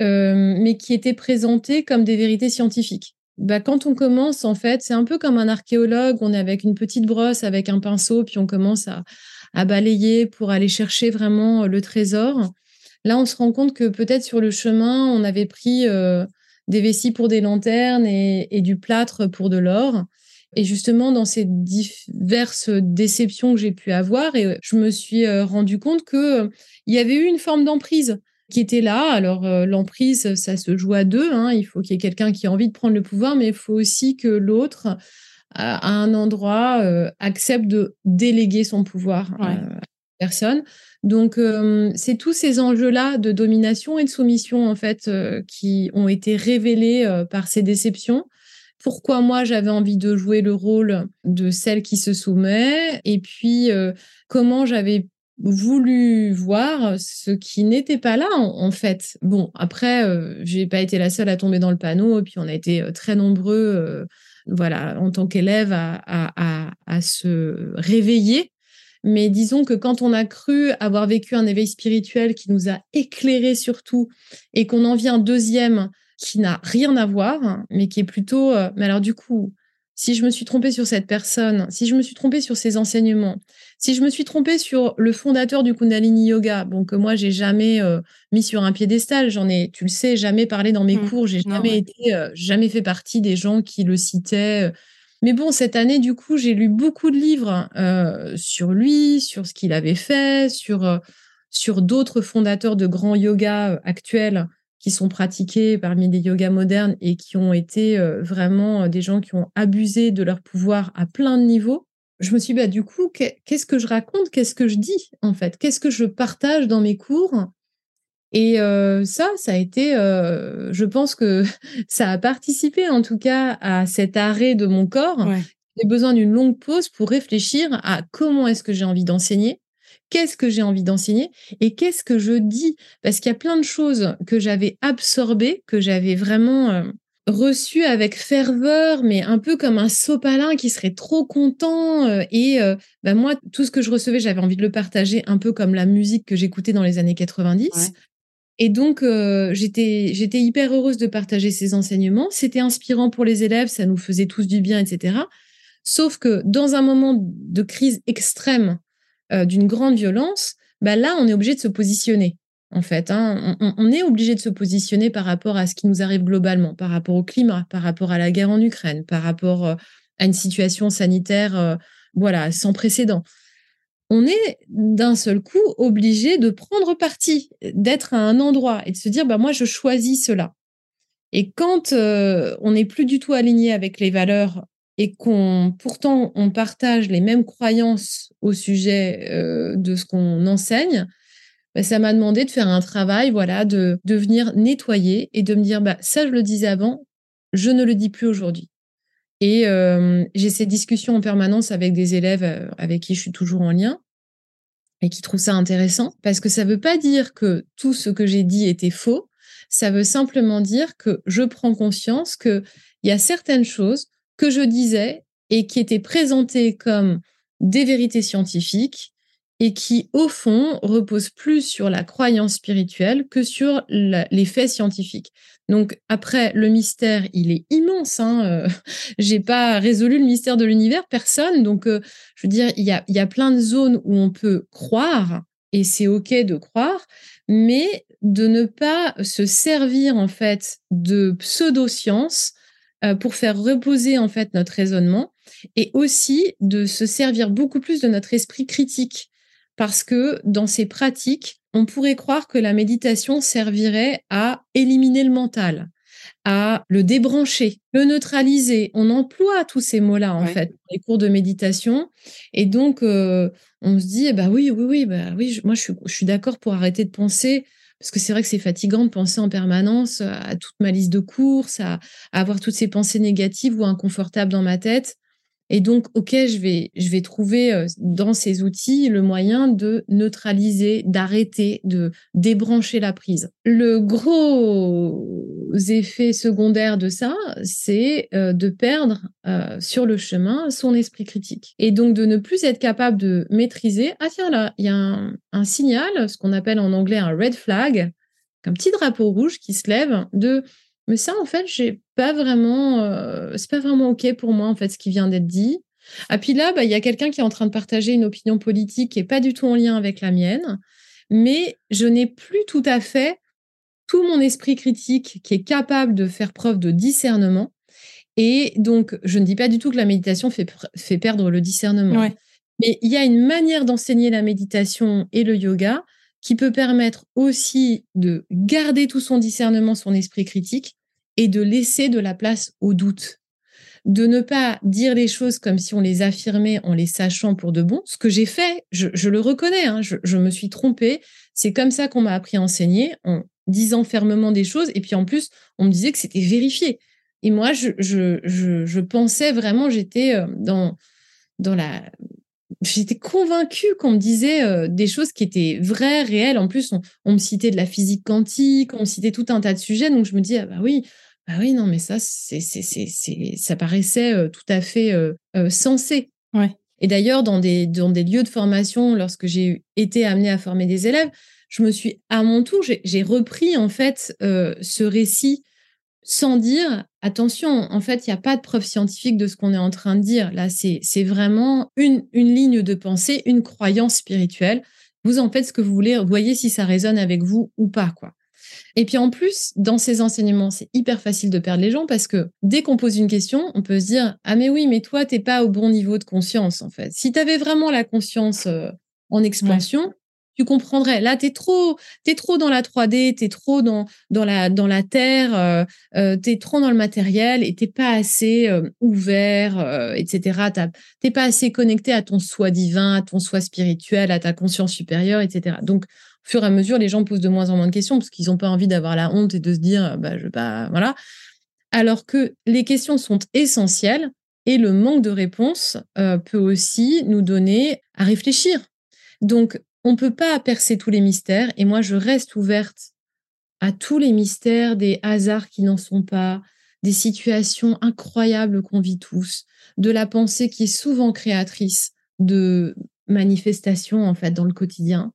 mais qui étaient présentées comme des vérités scientifiques. Bah, quand on commence, en fait, c'est un peu comme un archéologue. On est avec une petite brosse, avec un pinceau, puis on commence à, balayer pour aller chercher vraiment euh, le trésor. Là, on se rend compte que peut-être sur le chemin, on avait pris euh, des vessies pour des lanternes et, du plâtre pour de l'or. Et justement, dans ces diverses déceptions que j'ai pu avoir, et je me suis euh, rendu compte qu'il il y avait eu une forme d'emprise qui était là. Alors, euh, l'emprise, ça se joue à deux. Hein. Il faut qu'il y ait quelqu'un qui ait envie de prendre le pouvoir, mais il faut aussi que l'autre, à un endroit, euh, accepte de déléguer son pouvoir à la personne. Donc, euh, c'est tous ces enjeux-là de domination et de soumission, en fait, qui ont été révélés par ces déceptions pourquoi moi j'avais envie de jouer le rôle de celle qui se soumet? Et puis comment j'avais voulu voir ce qui n'était pas là en, fait. Bon, après, euh, j'ai pas été la seule à tomber dans le panneau, et puis on a été euh, très nombreux, euh, voilà, en tant qu'élève, à, à, se réveiller. Mais disons que quand on a cru avoir vécu un éveil spirituel qui nous a éclairé surtout, et qu'on en vient un deuxième qui n'a rien à voir, mais qui est plutôt, mais alors du coup, si je me suis trompée sur cette personne, si je me suis trompée sur ses enseignements, si je me suis trompée sur le fondateur du Kundalini Yoga, bon que moi j'ai jamais euh, mis sur un piédestal, j'en ai, tu le sais, jamais parlé dans mes Mmh. cours, j'ai jamais ouais. été, euh, jamais fait partie des gens qui le citaient. euh. Mais bon, cette année, du coup, j'ai lu beaucoup de livres euh, sur lui, sur ce qu'il avait fait, sur sur d'autres fondateurs de grands yogas euh, actuels qui sont pratiqués parmi les yogas modernes et qui ont été euh, vraiment euh, des gens qui ont abusé de leur pouvoir à plein de niveaux. Je me suis dit, bah, du coup, qu'est- qu'est-ce que je raconte? Qu'est-ce que je dis, en fait? Qu'est-ce que je partage dans mes cours? Et euh, ça, ça a été, euh, je pense que ça a participé en tout cas à cet arrêt de mon corps. Ouais. J'ai besoin d'une longue pause pour réfléchir à comment est-ce que j'ai envie d'enseigner, qu'est-ce que j'ai envie d'enseigner et qu'est-ce que je dis? Parce qu'il y a plein de choses que j'avais absorbées, que j'avais vraiment euh, reçues avec ferveur, mais un peu comme un sopalin qui serait trop content. euh, et euh, bah, moi, tout ce que je recevais, j'avais envie de le partager un peu comme la musique que j'écoutais dans les années 90. Ouais. Et donc, euh, j'étais j'étais hyper heureuse de partager ces enseignements. C'était inspirant pour les élèves, ça nous faisait tous du bien, etc. Sauf que dans un moment de crise extrême, euh, d'une grande violence, bah là, on est obligé de se positionner. En fait, hein. on, est obligé de se positionner par rapport à ce qui nous arrive globalement, par rapport au climat, par rapport à la guerre en Ukraine, par rapport euh, à une situation sanitaire, euh, voilà, sans précédent. On est d'un seul coup obligé de prendre parti, d'être à un endroit et de se dire, bah moi, je choisis cela. Et quand on n'est plus du tout aligné avec les valeurs et qu'on pourtant on partage les mêmes croyances au sujet euh, de ce qu'on enseigne, bah, ça m'a demandé de faire un travail, voilà, de, de venir nettoyer et de me dire, bah, ça je le disais avant, je ne le dis plus aujourd'hui. Et euh, j'ai ces discussions en permanence avec des élèves euh, avec qui je suis toujours en lien et qui trouvent ça intéressant parce que ça ne veut pas dire que tout ce que j'ai dit était faux. Ça veut simplement dire que je prends conscience qu'il y a certaines choses que je disais et qui étaient présentées comme des vérités scientifiques et qui, au fond, reposent plus sur la croyance spirituelle que sur les faits scientifiques. Donc après, le mystère, il est immense. Hein. euh, J'ai pas résolu le mystère de l'univers, personne. Donc, euh, je veux dire, il y a, y a plein de zones où on peut croire, et c'est OK de croire, mais de ne pas se servir, en fait, de pseudo-sciences euh, pour faire reposer, en fait, notre raisonnement, et aussi de se servir beaucoup plus de notre esprit critique. Parce que dans ces pratiques, on pourrait croire que la méditation servirait à éliminer le mental, à le débrancher, le neutraliser. On emploie tous ces mots-là, en Ouais. fait, dans les cours de méditation. Et donc, euh, on se dit, eh ben oui, oui, oui, bah oui, je- moi, je suis, je suis d'accord pour arrêter de penser, parce que c'est vrai que c'est fatigant de penser en permanence à toute ma liste de courses, à, avoir toutes ces pensées négatives ou inconfortables dans ma tête. Et donc, OK, je vais, je vais trouver euh, dans ces outils le moyen de neutraliser, d'arrêter, de débrancher la prise. Le gros effet secondaire de ça, c'est euh, de perdre euh, sur le chemin son esprit critique. Et donc de ne plus être capable de maîtriser, ah tiens là, il y a un, un signal, ce qu'on appelle en anglais un red flag, un petit drapeau rouge qui se lève de mais ça en fait j'ai pas vraiment euh, c'est pas vraiment ok pour moi en fait ce qui vient d'être dit. Ah puis là bah, il y a quelqu'un qui est en train de partager une opinion politique qui est pas du tout en lien avec la mienne mais je n'ai plus tout à fait tout mon esprit critique qui est capable de faire preuve de discernement. Et donc je ne dis pas du tout que la méditation fait, fait perdre le discernement. Ouais. mais il y a une manière d'enseigner la méditation et le yoga qui peut permettre aussi de garder tout son discernement, son esprit critique et de laisser de la place au doute. De ne pas dire les choses comme si on les affirmait en les sachant pour de bon. Ce que j'ai fait, je, le reconnais, hein, je, me suis trompée. C'est comme ça qu'on m'a appris à enseigner, en disant fermement des choses. Et puis en plus, on me disait que c'était vérifié. Et moi, je, je pensais vraiment, j'étais euh, dans, dans la, j'étais convaincue qu'on me disait euh, des choses qui étaient vraies, réelles. En plus, on, on me citait de la physique quantique, on me citait tout un tas de sujets. Donc, je me dis, ah bah oui, bah oui, non, mais ça, c'est, c'est, c'est, c'est- ça paraissait euh, tout à fait euh, sensé. Ouais. Et d'ailleurs, dans des, dans des lieux de formation, lorsque j'ai été amenée à former des élèves, je me suis, à mon tour, j'ai, j'ai repris en fait ce récit sans dire, attention, en fait, il n'y a pas de preuve scientifique de ce qu'on est en train de dire. Là, c'est vraiment une, une ligne de pensée, une croyance spirituelle. Vous en faites ce que vous voulez, voyez si ça résonne avec vous ou pas, quoi. Et puis en plus, dans ces enseignements, c'est hyper facile de perdre les gens parce que dès qu'on pose une question, on peut se dire Ah, mais oui, mais toi, t'es pas au bon niveau de conscience, en fait. Si tu avais vraiment la conscience euh, en expansion, tu comprendrais. Là, tu es trop, es trop dans la 3D, tu es trop dans, dans, la, dans la terre, euh, euh, tu es trop dans le matériel et tu pas assez euh, ouvert, etc. Tu pas assez connecté à ton soi divin, à ton soi spirituel, à ta conscience supérieure, etc. Donc, au fur et à mesure, les gens posent de moins en moins de questions parce qu'ils n'ont pas envie d'avoir la honte et de se dire, bah, voilà. Alors que les questions sont essentielles et le manque de réponse peut aussi nous donner à réfléchir. Donc, on ne peut pas percer tous les mystères et moi je reste ouverte à tous les mystères, des hasards qui n'en sont pas, des situations incroyables qu'on vit tous, de la pensée qui est souvent créatrice de manifestations en fait dans le quotidien,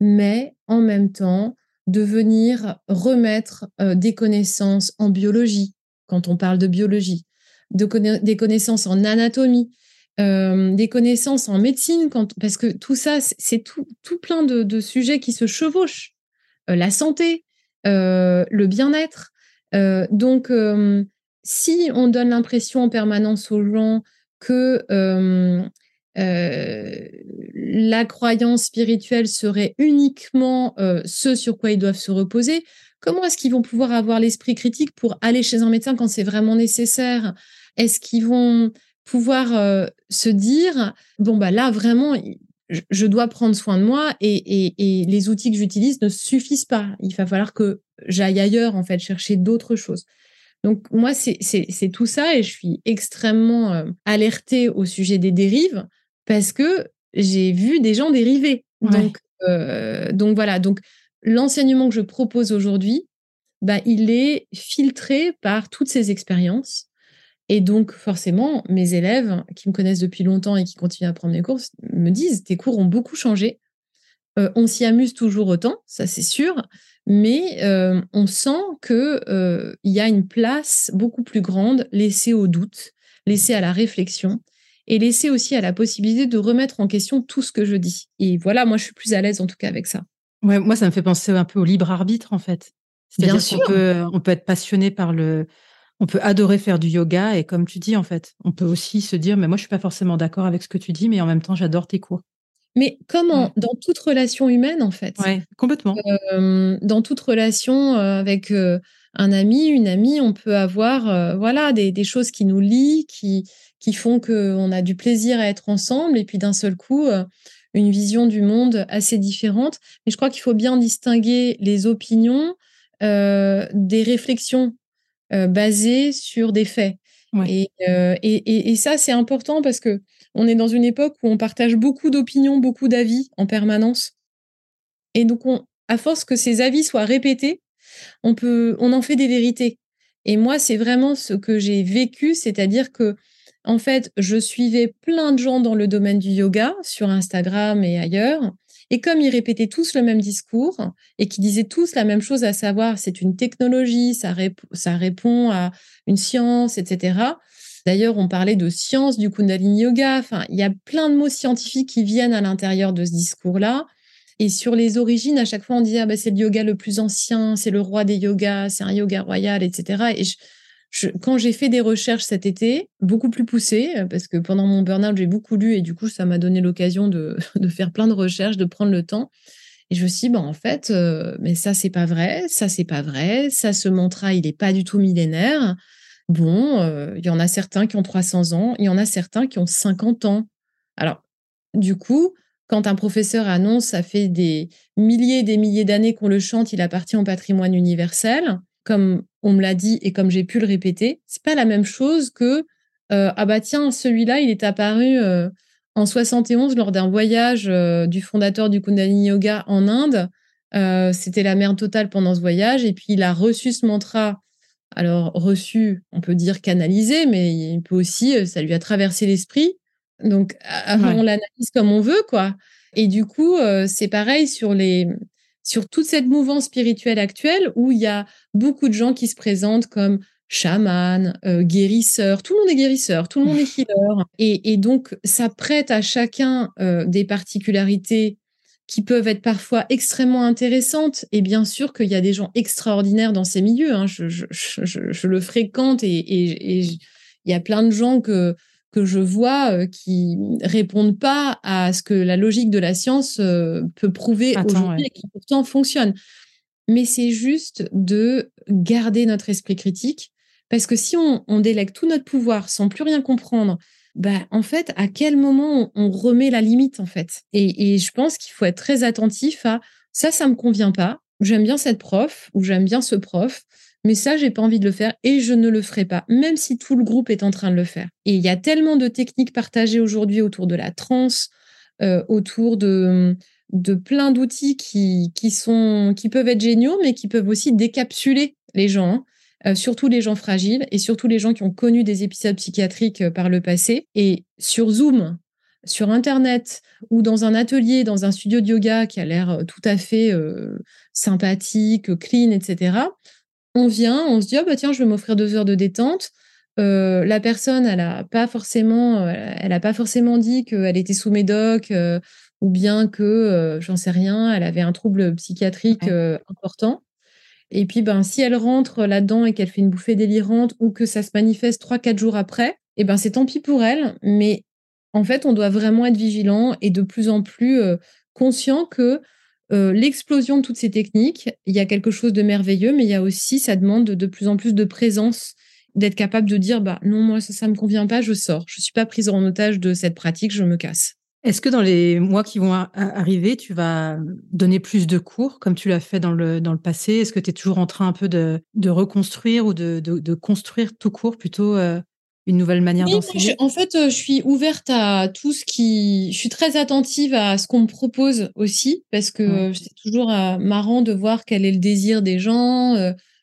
mais en même temps de venir remettre euh, des connaissances en biologie quand on parle de biologie, des connaissances en anatomie, euh, des connaissances en médecine, parce que tout ça, c'est tout, tout plein de, sujets qui se chevauchent. Euh, la santé, euh, le bien-être. donc, si on donne l'impression en permanence aux gens que la croyance spirituelle serait uniquement ce sur quoi ils doivent se reposer, comment est-ce qu'ils vont pouvoir avoir l'esprit critique pour aller chez un médecin quand c'est vraiment nécessaire? Est-ce qu'ils vont pouvoir euh, se dire bon bah là vraiment je, dois prendre soin de moi et, les outils que j'utilise ne suffisent pas. Il va falloir que j'aille ailleurs en fait chercher d'autres choses. Donc moi c'est tout ça et je suis extrêmement euh, alertée au sujet des dérives parce que j'ai vu des gens dériver. Donc euh, donc voilà donc l'enseignement que je propose aujourd'hui bah, il est filtré par toutes ces expériences et donc, forcément, mes élèves qui me connaissent depuis longtemps et qui continuent à prendre mes cours me disent Tes cours ont beaucoup changé. Euh, on s'y amuse toujours autant, ça c'est sûr, mais euh, on sent qu'il euh, y a une place beaucoup plus grande laissée au doute, laissée à la réflexion et laissée aussi à la possibilité de remettre en question tout ce que je dis. Et voilà, moi je suis plus à l'aise en tout cas avec ça. Ouais, moi ça me fait penser un peu au libre arbitre en fait. C'est-à-dire qu'on peut, on peut être passionné par le, on peut adorer faire du yoga et comme tu dis en fait, on peut aussi se dire mais moi je suis pas forcément d'accord avec ce que tu dis mais en même temps j'adore tes cours. Mais comme dans toute relation humaine en fait. Oui, complètement. Euh, dans toute relation euh, avec euh, un ami, une amie, on peut avoir voilà des, choses qui nous lient, qui qui font qu'on a du plaisir à être ensemble et puis d'un seul coup une vision du monde assez différente. Mais je crois qu'il faut bien distinguer les opinions des réflexions euh, basé sur des faits. Euh, et, et, ça, c'est important parce que on est dans une époque où on partage beaucoup d'opinions, beaucoup d'avis en permanence. Et donc, on, à force que ces avis soient répétés, on peut, on en fait des vérités. Et moi, c'est vraiment ce que j'ai vécu, c'est-à-dire que, en fait, je suivais plein de gens dans le domaine du yoga sur Instagram et ailleurs, et comme ils répétaient tous le même discours et qu'ils disaient tous la même chose, à savoir c'est une technologie, ça, ça répond à une science, etc. D'ailleurs, on parlait de science du Kundalini Yoga. Enfin, il y a plein de mots scientifiques qui viennent à l'intérieur de ce discours-là. Et sur les origines, à chaque fois, on disait ah, bah, c'est le yoga le plus ancien, c'est le roi des yogas, c'est un yoga royal, etc. Et je, quand j'ai fait des recherches cet été, beaucoup plus poussées, euh, parce que pendant mon burn-out, j'ai beaucoup lu et du coup, ça m'a donné l'occasion de, faire plein de recherches, de prendre le temps. Et je me suis dit, bah, en fait, euh, mais ça, c'est pas vrai, ça, c'est pas vrai, ça, ce mantra, il n'est pas du tout millénaire. Bon, euh, il y en a certains qui ont 300 ans, il y en a certains qui ont 50 ans. Alors, du coup, quand un professeur annonce, ça fait des milliers et des milliers d'années qu'on le chante, il appartient au patrimoine universel, comme on me l'a dit et comme j'ai pu le répéter, c'est pas la même chose que euh, ah bah tiens, celui-là, il est apparu euh, en 71 lors d'un voyage euh, du fondateur du Kundalini Yoga en Inde. C'était la merde totale pendant ce voyage et puis il a reçu ce mantra. Alors reçu, on peut dire canalisé, mais il peut aussi, ça lui a traversé l'esprit. Donc on l'analyse comme on veut, quoi. Et du coup, c'est pareil sur les sur toute cette mouvance spirituelle actuelle où il y a beaucoup de gens qui se présentent comme chaman, euh, guérisseur, tout le monde est guérisseur, tout le monde est healer. Et, donc, ça prête à chacun euh, des particularités qui peuvent être parfois extrêmement intéressantes. Et bien sûr qu'il y a des gens extraordinaires dans ces milieux. Hein. Je, le fréquente et il y a plein de gens que, que je vois euh, qui répondent pas à ce que la logique de la science peut prouver aujourd'hui et qui pourtant fonctionne. Mais c'est juste de garder notre esprit critique parce que si on, délègue tout notre pouvoir sans plus rien comprendre, bah, en fait, à quel moment on, remet la limite, en fait? Et, je pense qu'il faut être très attentif à ça, ça me convient pas. J'aime bien cette prof ou j'aime bien ce prof, mais ça, j'ai pas envie de le faire et je ne le ferai pas, même si tout le groupe est en train de le faire. Et il y a tellement de techniques partagées aujourd'hui autour de la transe, euh, autour de, de plein d'outils qui, qui, qui peuvent être géniaux, mais qui peuvent aussi décapsuler les gens. Hein. Euh, surtout les gens fragiles et surtout les gens qui ont connu des épisodes psychiatriques euh, par le passé. Et sur Zoom, sur Internet ou dans un atelier, dans un studio de yoga qui a l'air tout à fait sympathique, clean, etc., on vient, on se dit, oh, bah tiens, je vais m'offrir deux heures de détente. la personne, elle n'a pas forcément, elle a pas forcément dit qu'elle était sous médoc ou bien que, j'en sais rien, elle avait un trouble psychiatrique important. Et puis, ben, si elle rentre là-dedans et qu'elle fait une bouffée délirante ou que ça se manifeste trois, quatre jours après, eh ben, c'est tant pis pour elle. Mais en fait, on doit vraiment être vigilant et de plus en plus euh, conscient que euh, l'explosion de toutes ces techniques, il y a quelque chose de merveilleux, mais il y a aussi, ça demande de, plus en plus de présence, d'être capable de dire, bah non, moi, ça ne me convient pas, je sors. Je suis pas prise en otage de cette pratique, je me casse. Est-ce que dans les mois qui vont arriver, tu vas donner plus de cours comme tu l'as fait dans le, dans le passé? Est-ce que tu es toujours en train un peu de, de reconstruire ou de, de, construire tout court plutôt euh, une nouvelle manière d'enseigner En fait, euh, je suis ouverte à tout ce qui. Je suis très attentive à ce qu'on me propose aussi parce que c'est toujours euh, marrant de voir quel est le désir des gens.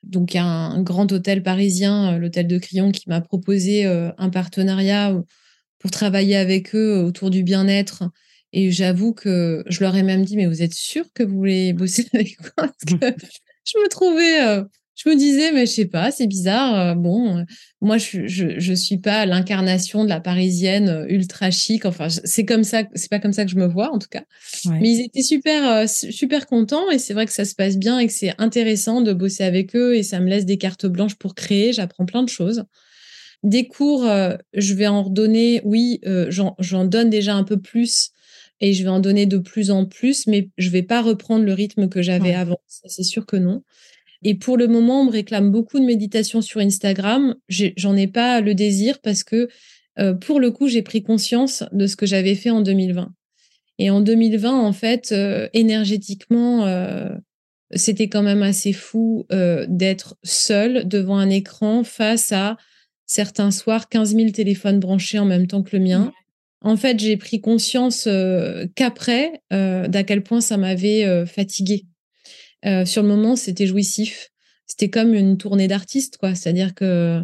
donc, il y a un grand hôtel parisien, l'hôtel de Crillon, qui m'a proposé un partenariat pour travailler avec eux autour du bien-être. Et j'avoue que je leur ai même dit, mais vous êtes sûr que vous voulez bosser avec moi? Parce que je me trouvais, euh, je me disais, mais je sais pas, c'est bizarre. Euh, bon, euh, moi, je, je, je suis pas l'incarnation de la parisienne ultra chic. Enfin, c'est comme ça, c'est pas comme ça que je me vois, en tout cas. Mais ils étaient super, super contents et c'est vrai que ça se passe bien et que c'est intéressant de bosser avec eux et ça me laisse des cartes blanches pour créer. J'apprends plein de choses. Des cours, euh, je vais en redonner, oui, euh, j'en donne déjà un peu plus et je vais en donner de plus en plus, mais je vais pas reprendre le rythme que j'avais avant. c'est sûr que non. Et pour le moment, on me réclame beaucoup de méditation sur Instagram. J'en ai, pas le désir parce que euh, pour le coup, j'ai pris conscience de ce que j'avais fait en 2020. Et en 2020, en fait, énergétiquement, c'était quand même assez fou d'être seule devant un écran face à certains soirs 15 000 téléphones branchés en même temps que le mien. En fait, j'ai pris conscience euh, qu'après euh, d'à quel point ça m'avait euh, sur le moment, c'était jouissif. C'était comme une tournée d'artiste, quoi. C'est-à-dire que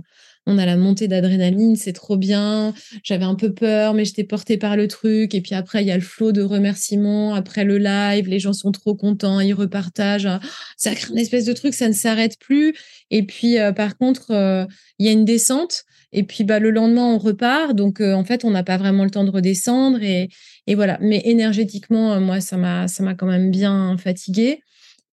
on a la montée d'adrénaline, c'est trop bien. J'avais un peu peur, mais j'étais portée par le truc. Et puis après, il y a le flot de remerciements. Après le live, les gens sont trop contents, ils repartagent. Ça crée une espèce de truc, ça ne s'arrête plus. Et puis, euh, par contre, euh, il y a une descente. Et puis, bah, le lendemain, on repart. Donc, euh, en fait, on n'a pas vraiment le temps de redescendre. Et, et voilà. Mais énergétiquement, moi, ça m'a, ça m'a quand même bien fatiguée.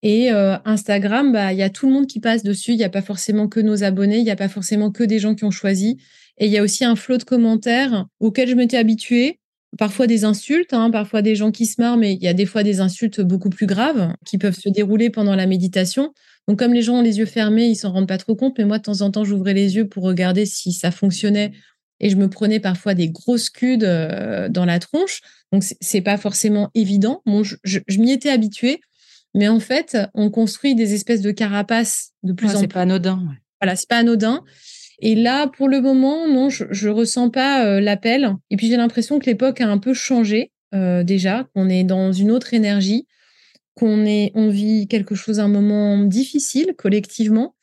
Et euh, Instagram, bah, il y a tout le monde qui passe dessus. Il n'y a pas forcément que nos abonnés, il n'y a pas forcément que des gens qui ont choisi. Et il y a aussi un flot de commentaires auxquels je m'étais habituée. Parfois des insultes, hein, parfois des gens qui se marrent, mais il y a des fois des insultes beaucoup plus graves qui peuvent se dérouler pendant la méditation. Donc comme les gens ont les yeux fermés, ils s'en rendent pas trop compte. Mais moi, de temps en temps, j'ouvrais les yeux pour regarder si ça fonctionnait. Et je me prenais parfois des grosses cudes euh, dans la tronche. Donc c'est pas forcément évident. Bon, je m'y étais habituée. Mais en fait, on construit des espèces de carapaces de plus en plus. C'est pas anodin. Voilà, c'est pas anodin. Et là, pour le moment, non, je, je ressens pas euh, l'appel. Et puis j'ai l'impression que l'époque a un peu changé euh, déjà, qu'on est dans une autre énergie, qu'on est, on vit quelque chose, un moment difficile collectivement.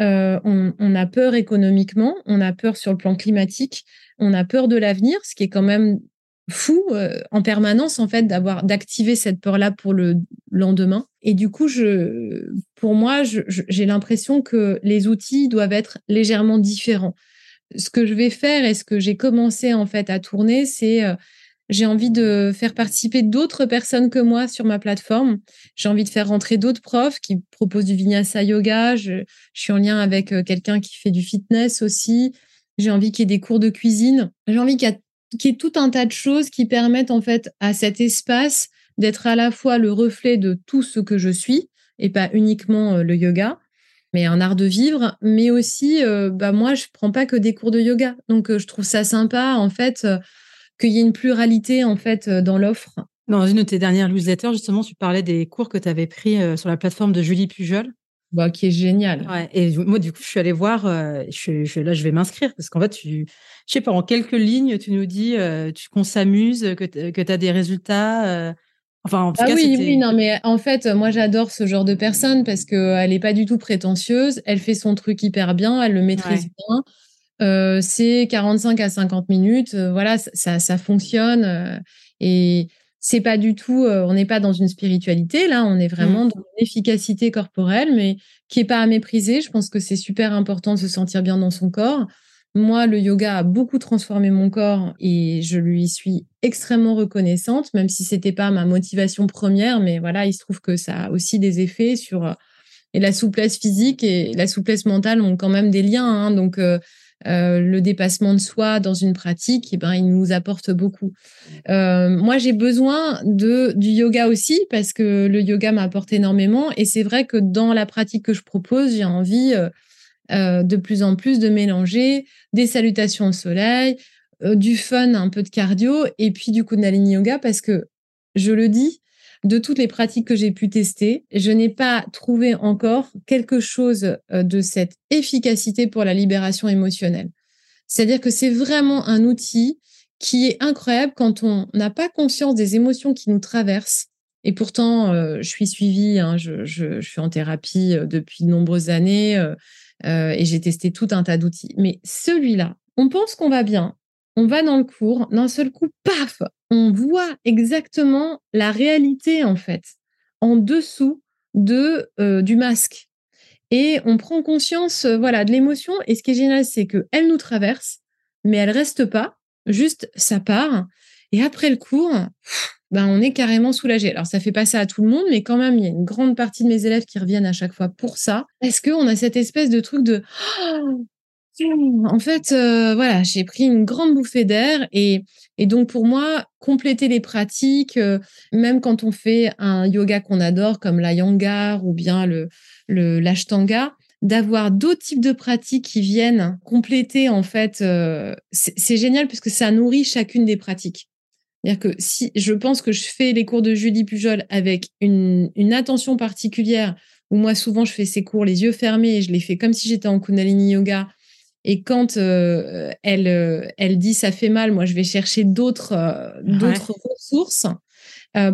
Euh, on, on, a peur économiquement, on a peur sur le plan climatique, on a peur de l'avenir, ce qui est quand même fou en permanence en fait d'avoir d'activer cette peur là pour le lendemain et du coup je pour moi j'ai l'impression que les outils doivent être légèrement différents ce que je vais faire et ce que j'ai commencé en fait à tourner c'est j'ai envie de faire participer d'autres personnes que moi sur ma plateforme. J'ai envie de faire rentrer d'autres profs qui proposent du vinyasa yoga. Je, suis en lien avec quelqu'un qui fait du fitness aussi. J'ai envie qu'il y ait des cours de cuisine. J'ai envie qu'il y ait qui est tout un tas de choses qui permettent en fait à cet espace d'être à la fois le reflet de tout ce que je suis et pas uniquement euh, le yoga, mais un art de vivre, mais aussi, euh, bah moi, je prends pas que des cours de yoga, donc euh, je trouve ça sympa en fait qu'il y ait une pluralité en fait dans l'offre. Dans une de tes dernières newsletters, justement, tu parlais des cours que tu avais pris sur la plateforme de Julie Pujol. Bah, qui est génial. Ouais, et moi, du coup, je suis allée voir, je, je, là, je vais m'inscrire parce qu'en fait, tu, je sais pas, en quelques lignes, tu nous dis euh, qu'on s'amuse, que tu as des résultats. Euh, enfin, en tout ah cas, oui, oui, non, mais en fait, moi, j'adore ce genre de personne parce qu'elle n'est pas du tout prétentieuse. Elle fait son truc hyper bien, elle le maîtrise bien. Euh, c'est 45 à 50 minutes. voilà, ça, ça fonctionne. et c'est pas du tout, on n'est pas dans une spiritualité, là, on est vraiment mmh. dans une efficacité corporelle, mais qui est pas à mépriser. Je pense que c'est super important de se sentir bien dans son corps. Moi, le yoga a beaucoup transformé mon corps et je lui suis extrêmement reconnaissante, même si c'était pas ma motivation première. Mais voilà, il se trouve que ça a aussi des effets sur euh, et la souplesse physique et la souplesse mentale ont quand même des liens. Hein. donc euh, euh, le dépassement de soi dans une pratique, eh ben, il nous apporte beaucoup. moi, j'ai besoin du yoga aussi parce que le yoga m'apporte énormément. Et c'est vrai que dans la pratique que je propose, j'ai envie euh, de plus en plus de mélanger des salutations au soleil, euh, du fun, un peu de cardio, et puis du Kundalini Yoga, parce que, je le dis, de toutes les pratiques que j'ai pu tester, je n'ai pas trouvé encore quelque chose euh, de cette efficacité pour la libération émotionnelle. C'est-à-dire que c'est vraiment un outil qui est incroyable quand on n'a pas conscience des émotions qui nous traversent. Et pourtant, je suis suivie, hein, je, suis en thérapie depuis de nombreuses années. Euh, et j'ai testé tout un tas d'outils. Mais celui-là, on pense qu'on va bien, on va dans le cours, d'un seul coup, paf, on voit exactement la réalité en fait en dessous de euh, du masque et on prend conscience euh, voilà de l'émotion et ce qui est génial c'est que elle nous traverse mais elle reste pas juste ça part et après le cours ben, on est carrément soulagé. Alors, ça fait pas ça à tout le monde, mais quand même, il y a une grande partie de mes élèves qui reviennent à chaque fois pour ça. Est-ce qu'on a cette espèce de truc de en fait, euh, voilà, j'ai pris une grande bouffée d'air et, donc pour moi, compléter les pratiques, euh, même quand on fait un yoga qu'on adore comme la yangar ou bien le l'ashtanga, d'avoir d'autres types de pratiques qui viennent compléter en fait, euh, c'est génial puisque ça nourrit chacune des pratiques. C'est-à-dire que si je pense que je fais les cours de Julie Pujol avec une, attention particulière, où moi souvent je fais ces cours les yeux fermés et je les fais comme si j'étais en Kundalini Yoga. Et quand euh, elle, euh, elle dit ça fait mal, moi je vais chercher d'autres euh, d'autres ressources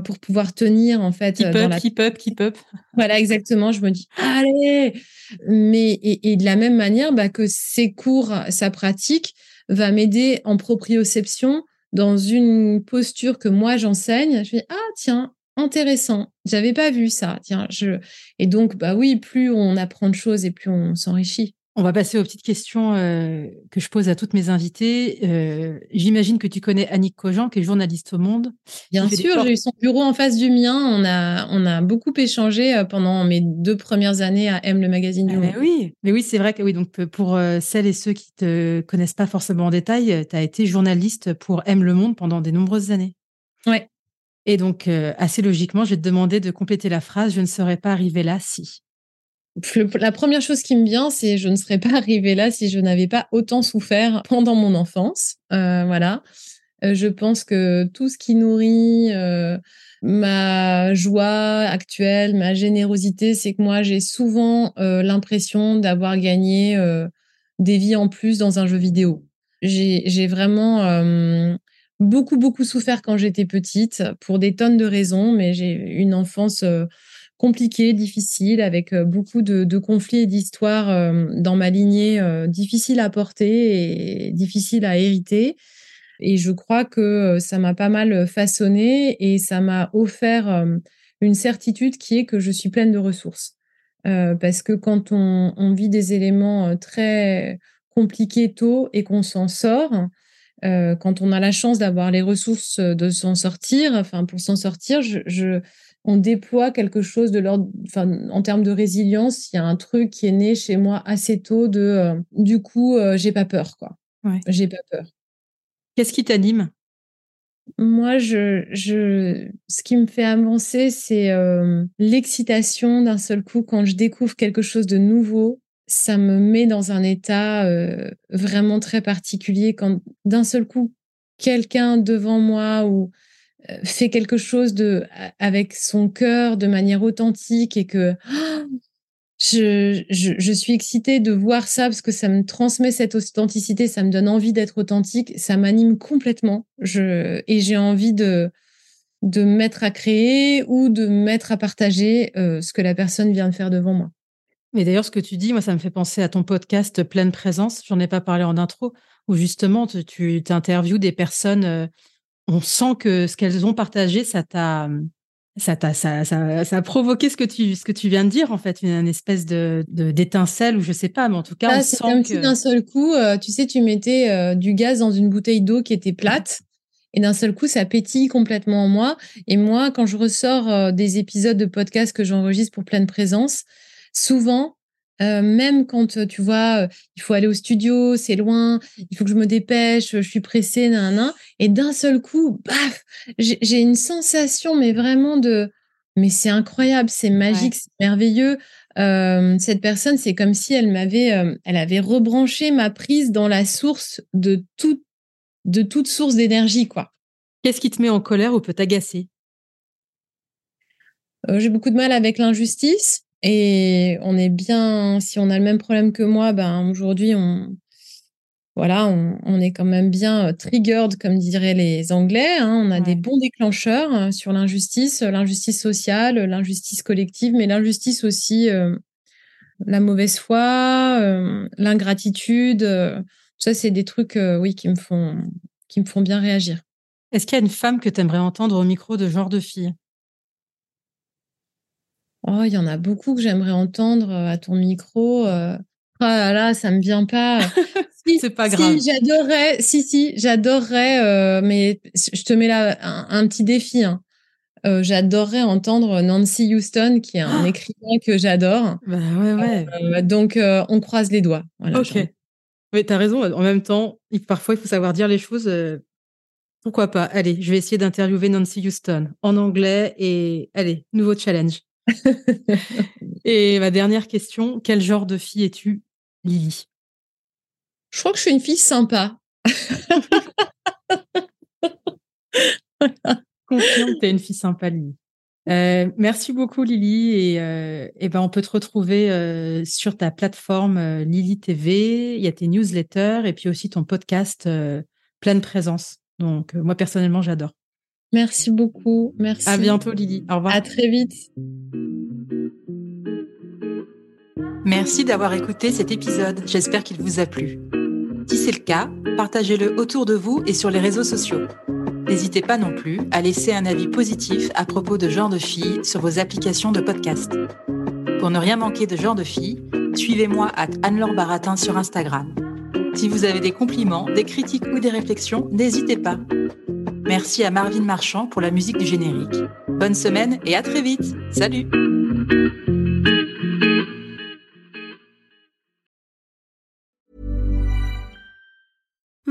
pour pouvoir tenir en fait. Keep up, keep up, keep up. Voilà, exactement. Je me dis, allez Mais et, de la même manière bah, que ces cours, sa pratique va m'aider en proprioception, dans une posture que moi j'enseigne, je me dis ah tiens intéressant, j'avais pas vu ça. Tiens, je et donc bah oui, plus on apprend de choses et plus on s'enrichit. On va passer aux petites questions euh, que je pose à toutes mes invitées. Euh, j'imagine que tu connais Annick Cogent, qui est journaliste au Monde. Bien sûr, j'ai eu son bureau en face du mien. On a, on a beaucoup échangé euh, pendant mes deux premières années à M, le magazine du ah, Monde. oui, mais oui, c'est vrai que oui. Donc pour celles et ceux qui te connaissent pas forcément en détail, tu as été journaliste pour M le Monde pendant des nombreuses années. Ouais. Et donc assez logiquement, je vais te demander de compléter la phrase "Je ne serais pas arrivée là si" la première chose qui me vient, c'est je ne serais pas arrivée là si je n'avais pas autant souffert pendant mon enfance. Euh, voilà. Euh, je pense que tout ce qui nourrit euh, ma joie actuelle, ma générosité, c'est que moi, j'ai souvent l'impression d'avoir gagné des vies en plus dans un jeu vidéo. J'ai vraiment beaucoup, beaucoup souffert quand j'étais petite pour des tonnes de raisons, mais j'ai une enfance compliqué, difficile, avec euh, beaucoup de, conflits et d'histoires euh, dans ma lignée, euh, difficiles à porter et difficiles à hériter. Et je crois que ça m'a pas mal façonné et ça m'a offert une certitude qui est que je suis pleine de ressources. parce que quand on, vit des éléments très compliqués tôt et qu'on s'en sort, quand on a la chance d'avoir les ressources de s'en sortir, enfin pour s'en sortir, je, on déploie quelque chose de l'ordre, enfin, en termes de résilience, il y a un truc qui est né chez moi assez tôt de, euh, du coup, euh, j'ai pas peur, quoi. Ouais. J'ai pas peur. Qu'est-ce qui t'anime? Moi, je, je, ce qui me fait avancer, c'est euh, l'excitation d'un seul coup quand je découvre quelque chose de nouveau. Ça me met dans un état vraiment très particulier quand d'un seul coup, quelqu'un devant moi ou fait quelque chose de avec son cœur de manière authentique et que je, je, je, suis excitée de voir ça parce que ça me transmet cette authenticité, ça me donne envie d'être authentique, ça m'anime complètement. Je, et j'ai envie de, de mettre à créer ou de mettre à partager euh, ce que la personne vient de faire devant moi. Mais d'ailleurs, ce que tu dis, moi, ça me fait penser à ton podcast Pleine Présence. J'en ai pas parlé en intro, où justement, tu, tu interviews des personnes. Euh, on sent que ce qu'elles ont partagé, ça t'a, ça t'a, ça, ça, ça, a provoqué ce que tu, ce que tu viens de dire en fait, une, espèce de, d'étincelle ou je sais pas, mais en tout cas, ah, on sent comme que si d'un seul coup, euh, tu sais, tu mettais euh, du gaz dans une bouteille d'eau qui était plate. Et d'un seul coup, ça pétille complètement en moi. Et moi, quand je ressors euh, des épisodes de podcast que j'enregistre pour pleine présence, souvent, euh, même quand euh, tu vois, euh, il faut aller au studio, c'est loin, il faut que je me dépêche, je suis pressée, nan, et d'un seul coup, baf, j'ai une sensation, mais vraiment de, mais c'est incroyable, c'est magique, c'est merveilleux. cette personne, c'est comme si elle m'avait, elle avait rebranché ma prise dans la source de toute, de toute source d'énergie, quoi. Qu'est-ce qui te met en colère ou peut t'agacer? J'ai beaucoup de mal avec l'injustice. Et on est bien, si on a le même problème que moi, ben aujourd'hui, on, voilà, on, est quand même bien euh, triggered, comme diraient les Anglais. Hein. On a des bons déclencheurs euh, sur l'injustice, l'injustice sociale, l'injustice collective, mais l'injustice aussi, euh, la mauvaise foi, l'ingratitude. ça, c'est des trucs, oui, qui me font, qui me font bien réagir. Est-ce qu'il y a une femme que tu aimerais entendre au micro de genre de fille? Oh, il y en a beaucoup que j'aimerais entendre euh, à ton micro. Euh. Ah là là, ça me vient pas. si, c'est pas grave. Si, j'adorerais. Si, si, j'adorerais. Euh, mais je te mets là un, petit défi. Hein. j'adorerais entendre Nancy Houston, qui est un écrivain que j'adore. Bah ouais, ouais. donc, on croise les doigts. Voilà, ok. Mais t'as raison. En même temps, parfois, il faut savoir dire les choses. pourquoi pas Allez, je vais essayer d'interviewer Nancy Houston en anglais et allez, nouveau challenge. Et ma dernière question, quel genre de fille es-tu, Lily? Je crois que je suis une fille sympa. Confirme, tu es une fille sympa, Lily. Euh, merci beaucoup, Lily. Et, euh, ben, on peut te retrouver euh, sur ta plateforme Lily TV. Il y a tes newsletters et puis aussi ton podcast Pleine Présence. Donc, moi, personnellement, j'adore. Merci beaucoup. Merci. À bientôt, Lily. Au revoir. À très vite. Merci d'avoir écouté cet épisode. J'espère qu'il vous a plu. Si c'est le cas, partagez-le autour de vous et sur les réseaux sociaux. N'hésitez pas non plus à laisser un avis positif à propos de Genre de Filles sur vos applications de podcast. Pour ne rien manquer de Genre de Filles, suivez-moi à Anne-Laure Baratin sur Instagram. Si vous avez des compliments, des critiques ou des réflexions, n'hésitez pas. Merci à Marvin Marchand pour la musique du générique. Bonne semaine et à très vite. Salut